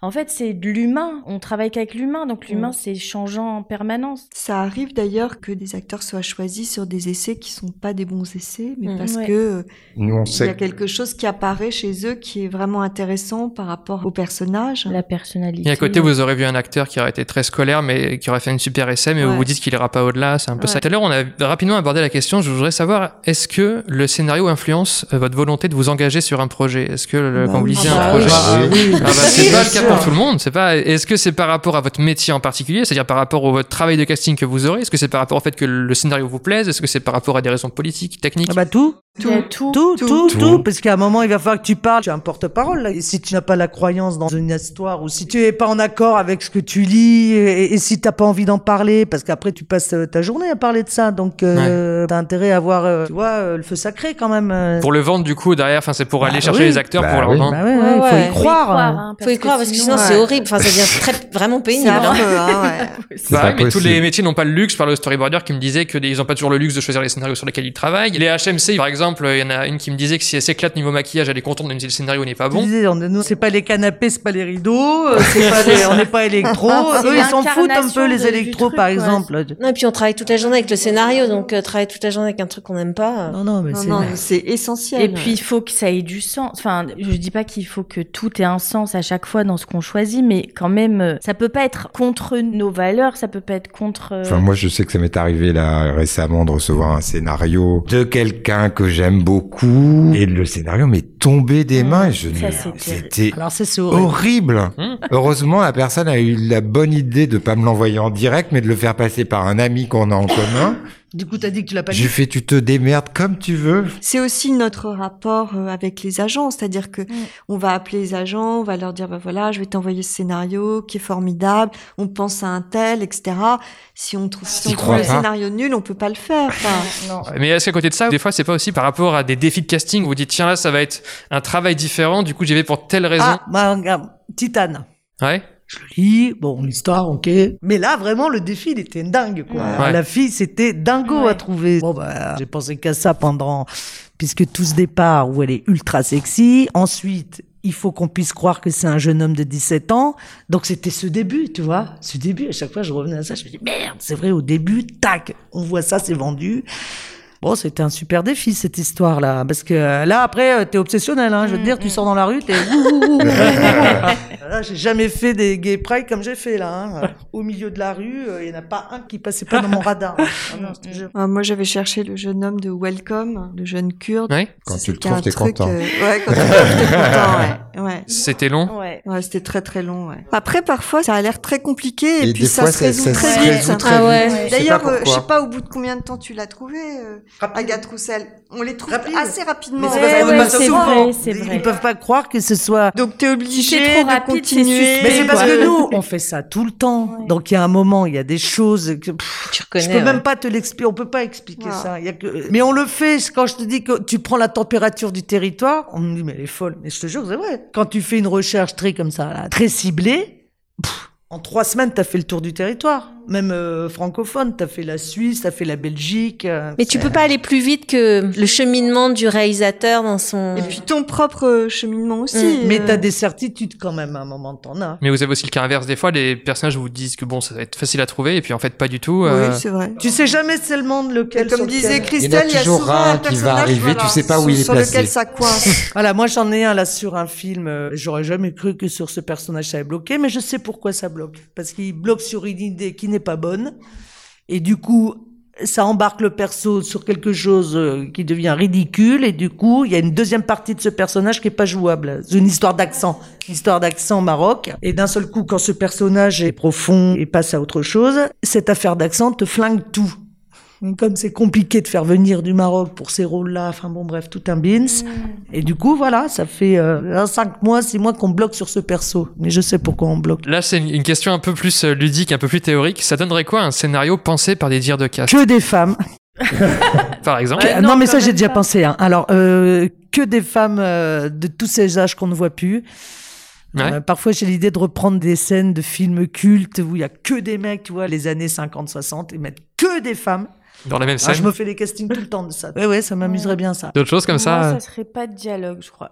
En fait, c'est de l'humain. On travaille qu'avec l'humain, donc l'humain c'est changeant en permanence. Ça arrive d'ailleurs que des acteurs soient choisis sur des essais qui sont pas des bons essais, mais Mm. parce Ouais. que euh, Nous, on il y a quelque chose qui apparaît chez eux qui est vraiment intéressant par rapport au personnage. La personnalité. Et à côté, vous aurez vu un acteur qui aurait été très scolaire, mais qui aurait fait une super essai, mais vous Ouais. vous dites qu'il ira pas au-delà. C'est un peu ça. Ouais. Tout à l'heure, on a rapidement abordé la question. Je voudrais savoir, est-ce que le scénario influence euh, votre volonté de vous engager sur un projet? Est-ce que le- Bah quand vous lisez Ah un bah projet, oui. Ah. Ah bah, c'est pas le cas. Pour tout le monde. C'est pas. Est-ce que c'est par rapport à votre métier en particulier, c'est-à-dire par rapport au votre travail de casting que vous aurez Est-ce que c'est par rapport au fait que le scénario vous plaise Est-ce que c'est par rapport à des raisons politiques, techniques Ah bah tout, tout. tout, tout, Tout. tout, Tout. parce qu'à un moment, il va falloir que tu parles, tu es un porte-parole. là. Et si tu n'as pas la croyance dans une histoire, ou si tu es pas en accord avec ce que tu lis, et, et si t'as pas envie d'en parler, parce qu'après tu passes euh, ta journée à parler de ça, donc euh, t'as intérêt à avoir, euh, tu vois, euh, le feu sacré quand même. euh. Pour le vendre, du coup, derrière, enfin, c'est pour Bah aller chercher oui. les acteurs Bah pour leur oui. vendre. Bah ouais, Ouais, ouais, faut ouais. y croire. hein, Faut y croire parce que sinon c'est horrible. Enfin, ça devient très vraiment pénible. Hein. hein, ouais. Bah ouais, mais tous les métiers n'ont pas le luxe. Je parle au storyboarder qui me disait que ils ont pas toujours le luxe de choisir les scénarios sur lesquels ils travaillent. Les HMC, par exemple, il y en a une qui me disait que si elle s'éclate niveau maquillage, elle est contente même si le scénario n'est pas bon. nous, c'est pas les canapés, c'est pas les rideaux, euh, c'est pas les- on n'est pas électro. Eux, ils s'en foutent un peu, les électros, truc, par ouais. exemple. Non, et puis on travaille toute la journée avec le scénario, donc euh, travailler toute la journée avec un truc qu'on n'aime pas. euh, Non, non, mais c'est essentiel. Et puis il faut que ça ait du sens. Enfin, je dis pas qu'il faut que tout ait un sens à chaque fois dans ce qu'on choisit, mais quand même, euh, ça peut pas être contre nos valeurs, ça peut pas être contre. euh, Enfin, moi, je sais que ça m'est arrivé là récemment de recevoir un scénario de quelqu'un que j'aime beaucoup et le scénario m'est tombé des Mmh, mains et je c'était Alors, ça, c'est horrible. horrible. Mmh. Heureusement, la personne a eu la bonne idée de pas me l'envoyer en direct, mais de le faire passer par un ami qu'on a en commun. Du coup, t'as dit que tu l'as pas J'ai fait, tu te démerdes comme tu veux. C'est aussi notre rapport euh, avec les agents, c'est-à-dire que on va appeler les agents, on va leur dire bah voilà, je vais t'envoyer ce scénario qui est formidable, on pense à un tel, etc. Si on trouve, si on trouve le scénario nul, on peut pas le faire. Non. Mais est-ce qu'à côté de ça, des fois, c'est pas aussi par rapport à des défis de casting où vous dites, tiens, là, ça va être un travail différent, du coup, j'y vais pour telle raison. Ah, bah, regarde, Titane. Ouais. Je le lis, bon, l'histoire, ok. Mais là, vraiment, le défi, il était dingue, quoi. Ouais. La fille, c'était dingo Ouais. à trouver. Bon, bah, j'ai pensé qu'à ça pendant, puisque tout ce départ où elle est ultra sexy. Ensuite, il faut qu'on puisse croire que c'est un jeune homme de 17 ans. Donc, c'était ce début, tu vois. Ce début, à chaque fois, je revenais à ça, je me dis, merde, c'est vrai, au début, tac, on voit ça, c'est vendu. Bon, c'était un super défi, cette histoire-là. Parce que euh, là, après, euh, t'es obsessionnel, hein. Je veux te dire, tu sors dans la rue, t'es... Là, j'ai jamais fait des gay pride comme j'ai fait, là. hein. Au milieu de la rue, euh, il n'y en a pas un qui passait pas dans mon radar. Ah non, jure. euh, moi, j'avais cherché le jeune homme de Welcome, le jeune kurde. Ouais. Quand tu le trouves, t'es content. euh, ouais, quand tu le trouves, t'es content, ouais. ouais. C'était long. Ouais. Ouais, c'était très très long. Ouais. Après, parfois, ça a l'air très compliqué et, Et puis des ça fois, se résout ça très vite. résout très Ah ouais. D'ailleurs, euh, je sais pas au bout de combien de temps tu l'as trouvé. euh, Rapide. Agathe Roussel. On les trouve Rapide. assez rapidement. Mais c'est Ouais, ouais, vrai, c'est Ils- vrai. Ils peuvent pas croire que ce soit. Donc t'es obligé Si c'est trop de rapide, c'est continuer. suspect, Mais c'est parce que nous, on fait ça tout le temps. Ouais. Donc il y a un moment, il y a des choses que pff, Tu reconnais. je peux ouais. même pas te l'expliquer. On peut pas expliquer Ah. ça. Il y a que... Mais on le fait. Quand je te dis que tu prends la température du territoire, on me dit mais elle est folle. Mais je te jure, c'est vrai. Quand tu fais une recherche très comme ça, là, très ciblée, pff, en trois semaines, t'as fait le tour du territoire. Même euh, francophone, t'as fait la Suisse, t'as fait la Belgique. euh, Mais tu c'est- peux pas aller plus vite que le cheminement du réalisateur dans son. Et puis ton propre euh, cheminement aussi. Mais euh. t'as des certitudes quand même. À un moment, t'en as. Mais vous avez aussi le cas inverse. Des fois, les personnages vous disent que bon, ça va être facile à trouver, et puis en fait, pas du tout. euh, Oui, c'est vrai. Tu sais jamais seulement de lequel. Et comme sur disait lequel. Christelle, il y a, toujours souvent un un qui va arriver, voilà, tu sais pas où sur- il est sur placé. lequel ça coince. Voilà, moi j'en ai un là sur un film. J'aurais jamais cru que sur ce personnage ça allait bloquer, mais je sais pourquoi ça bloque. Parce qu'il bloque sur une idée qui n'est pas bonne, et du coup ça embarque le perso sur quelque chose euh, qui devient ridicule, et du coup il y a une deuxième partie de ce personnage qui est pas jouable. C'est une histoire d'accent, une histoire d'accent maroc. Et d'un seul coup, quand ce personnage est profond et passe à autre chose, cette affaire d'accent te flingue tout. Comme c'est compliqué de faire venir du Maroc pour ces rôles-là, enfin bon bref, tout un beans. Et du coup, voilà, ça fait euh, cinq mois, six mois qu'on bloque sur ce perso. Mais je sais pourquoi on bloque. Là, c'est une une question un peu plus euh, ludique, un peu plus théorique. Ça donnerait quoi un scénario pensé par des dires de cast, Que des femmes. par exemple Ouais, Que- non, non, mais ça, j'ai déjà pensé. Hein. Alors, euh, que des femmes euh, de tous ces âges qu'on ne voit plus. Ouais. Euh, parfois, j'ai l'idée de reprendre des scènes de films cultes où il y a que des mecs, tu vois, les années 50-60, et mettre que des femmes. Dans la même Ah, scène je me fais des castings tout le temps de ça. Ouais, ouais, ça m'amuserait bien, ça. D'autres choses comme ça Moi, euh, ça serait pas de dialogue, je crois.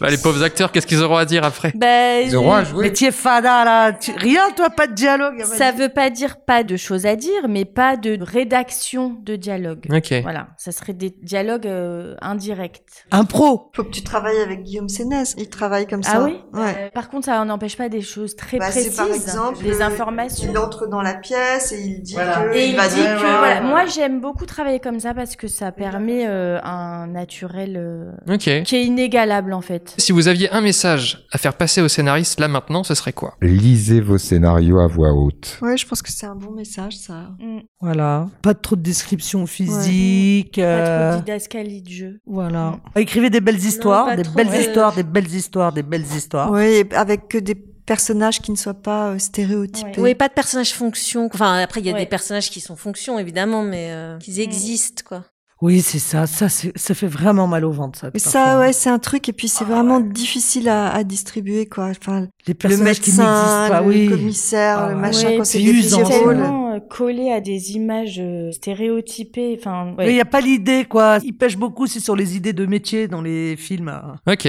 Bah, Les pauvres acteurs, qu'est-ce qu'ils auront à dire après? Bah, Ils auront à Mais jouer. tu es fada, là. Tu- Rien, toi, pas de dialogue. ça veut pas dire pas de choses à dire, mais pas de rédaction de dialogue. Ok. Voilà, ça serait des dialogues euh, indirects. Impro. Faut que tu travailles avec Guillaume Sénès. Il travaille comme ça. Ah oui? Ouais. Euh, Par contre, ça n'empêche pas des choses très Bah, c'est précises, par exemple, des euh, informations. Il entre dans la pièce et il dit Voilà. que Et il il va dit dire que, ouais, voilà, ouais. moi j'aime beaucoup travailler comme ça parce que ça permet euh, un naturel euh, Ok. qui est inégalable en fait. Si vous aviez un message à faire passer aux scénaristes là maintenant, ce serait quoi? Lisez vos scénarios à voix haute. Ouais, je pense que c'est un bon message, ça. Mm. Voilà. Pas trop de description physique. Pas euh, trop didascalie de jeu. Voilà. Écrivez des belles histoires, pas des trop, belles ouais. histoires, des belles histoires, des belles histoires. Oui, avec que des personnages qui ne soient pas euh, stéréotypés. Oui, pas de personnage fonction. Enfin, après, il y a Ouais. des personnages qui sont fonction, évidemment, mais euh, qu'ils Mm. existent, quoi. Oui, c'est ça. Ça, c'est- ça fait vraiment mal au ventre, ça. Mais parfois. ça, ouais, c'est un truc, et puis c'est vraiment difficile à, à distribuer, quoi. Enfin, Les le médecin, n'existent pas, le oui. commissaire, Ah le machin, Ouais, quand c'est tellement euh, collé à des images euh, stéréotypées. Enfin, ouais. Il n'y a pas l'idée, quoi. Il pêche beaucoup, c'est sur les idées de métier dans les films. Ok.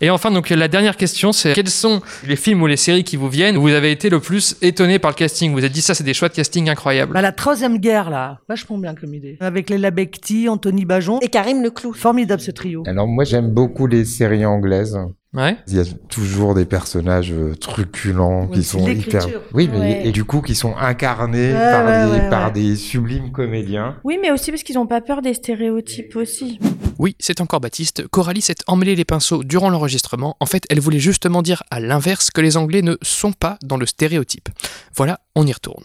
Et enfin, donc la dernière question, c'est quels sont les films ou les séries qui vous viennent où vous avez été le plus étonné par le casting? Vous vous êtes dit ça, c'est des choix de casting incroyables. Bah, la troisième guerre, là. Vachement bien comme idée. Avec les Anthony Bajon. Et Karim Leclou. Formidable, ce trio. Alors moi j'aime beaucoup les séries anglaises. Ouais. Il y a toujours des personnages euh, truculents Ouais, qui sont hyper. Oui, mais Ouais. et du coup qui sont incarnés Ouais, par, ouais, des, ouais, par ouais. des sublimes comédiens. Oui, mais aussi parce qu'ils n'ont pas peur des stéréotypes aussi. Oui, c'est encore Baptiste. Coralie s'est emmêlé les pinceaux durant l'enregistrement. En fait, elle voulait justement dire à l'inverse que les Anglais ne sont pas dans le stéréotype. Voilà, on y retourne.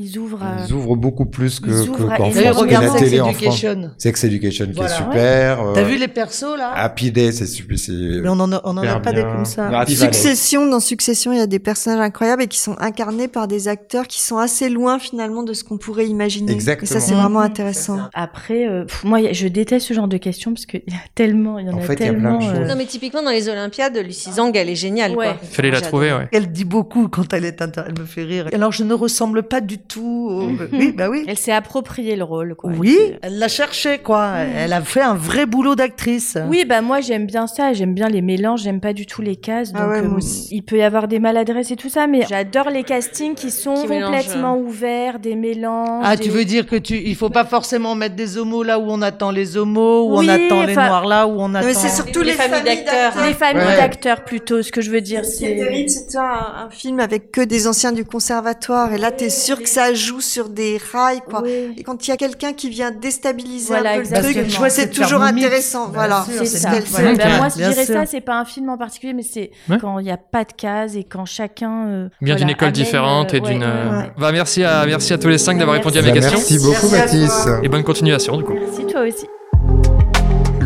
Ils ouvrent. Ils ouvrent beaucoup plus que, Ils que qu'en. France, que regarde la Sex télé en France. Education. Sex Education qui Voilà. est super. euh, T'as vu les persos, là? Happy Day, c'est super. Mais on en a, on en a super pas des comme ça. Happy Valley. Succession, dans Succession, il y a des personnages incroyables et qui sont incarnés par des acteurs qui sont assez loin finalement de ce qu'on pourrait imaginer. Exactement. Et ça, c'est vraiment intéressant. Après, euh, pff, moi, je déteste ce genre de questions parce qu'il y a tellement, il y en, En a fait, il y a plein de tellement. choses. euh, Non, mais typiquement, dans les Olympiades, Lucie Zhang, elle est géniale, Ouais. quoi. Fallait la trouver, ouais. Elle dit beaucoup quand elle est inter... Elle me fait rire. Alors, je ne ressemble pas du tout au... Oui, bah oui. Elle s'est approprié le rôle, quoi. Oui, Elle- elle l'a cherché, quoi. Elle a fait un vrai boulot d'actrice. Oui, bah moi j'aime bien ça, j'aime bien les mélanges, j'aime pas du tout les cases. Ah Donc moi euh, aussi. il peut y avoir des maladresses et tout ça, mais j'adore les castings qui sont Qui complètement ouverts, des mélanges. Ah, des- tu veux dire que tu, il faut pas forcément mettre des homos là où on attend les homos, où Oui, on attend les noirs là, où on attend. Mais c'est surtout les, Les familles d'acteurs. d'acteurs. Les familles Ouais. d'acteurs plutôt, ce que je veux dire, c'est. terrible, c'est un, un film avec que des anciens du conservatoire. Et là, t'es sûr que ça joue sur des rails, quoi. Oui. Et quand il y a quelqu'un qui vient déstabiliser Voilà, un peu exactement. le truc, c'est toujours intéressant. Bien voilà. C'est ça. Voilà. Ben, moi, je Bien dirais sûr. ça, c'est pas un film en particulier, mais c'est Ouais. quand il n'y a pas de cases et quand chacun. euh, Bien d'une école amène, différente euh, et d'une. euh, ouais, ouais. Bah, merci à merci à tous les cinq d'avoir répondu à mes Bah, questions. merci beaucoup, Merci à Mathis. Et bonne continuation du coup. Merci toi aussi.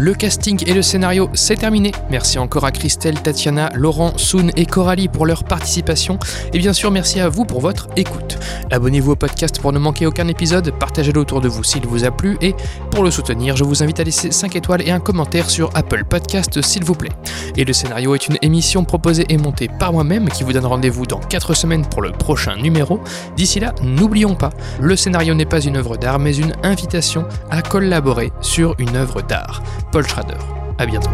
Le casting et le scénario, c'est terminé. Merci encore à Christelle, Tatiana, Laurent, Soun et Coralie pour leur participation. Et bien sûr, merci à vous pour votre écoute. Abonnez-vous au podcast pour ne manquer aucun épisode, partagez-le autour de vous s'il vous a plu et pour le soutenir, je vous invite à laisser 5 étoiles et un commentaire sur Apple Podcast s'il vous plaît. Et le scénario est une émission proposée et montée par moi-même qui vous donne rendez-vous dans 4 semaines pour le prochain numéro. D'ici là, n'oublions pas, le scénario n'est pas une œuvre d'art mais une invitation à collaborer sur une œuvre d'art. Paul Schrader. À bientôt.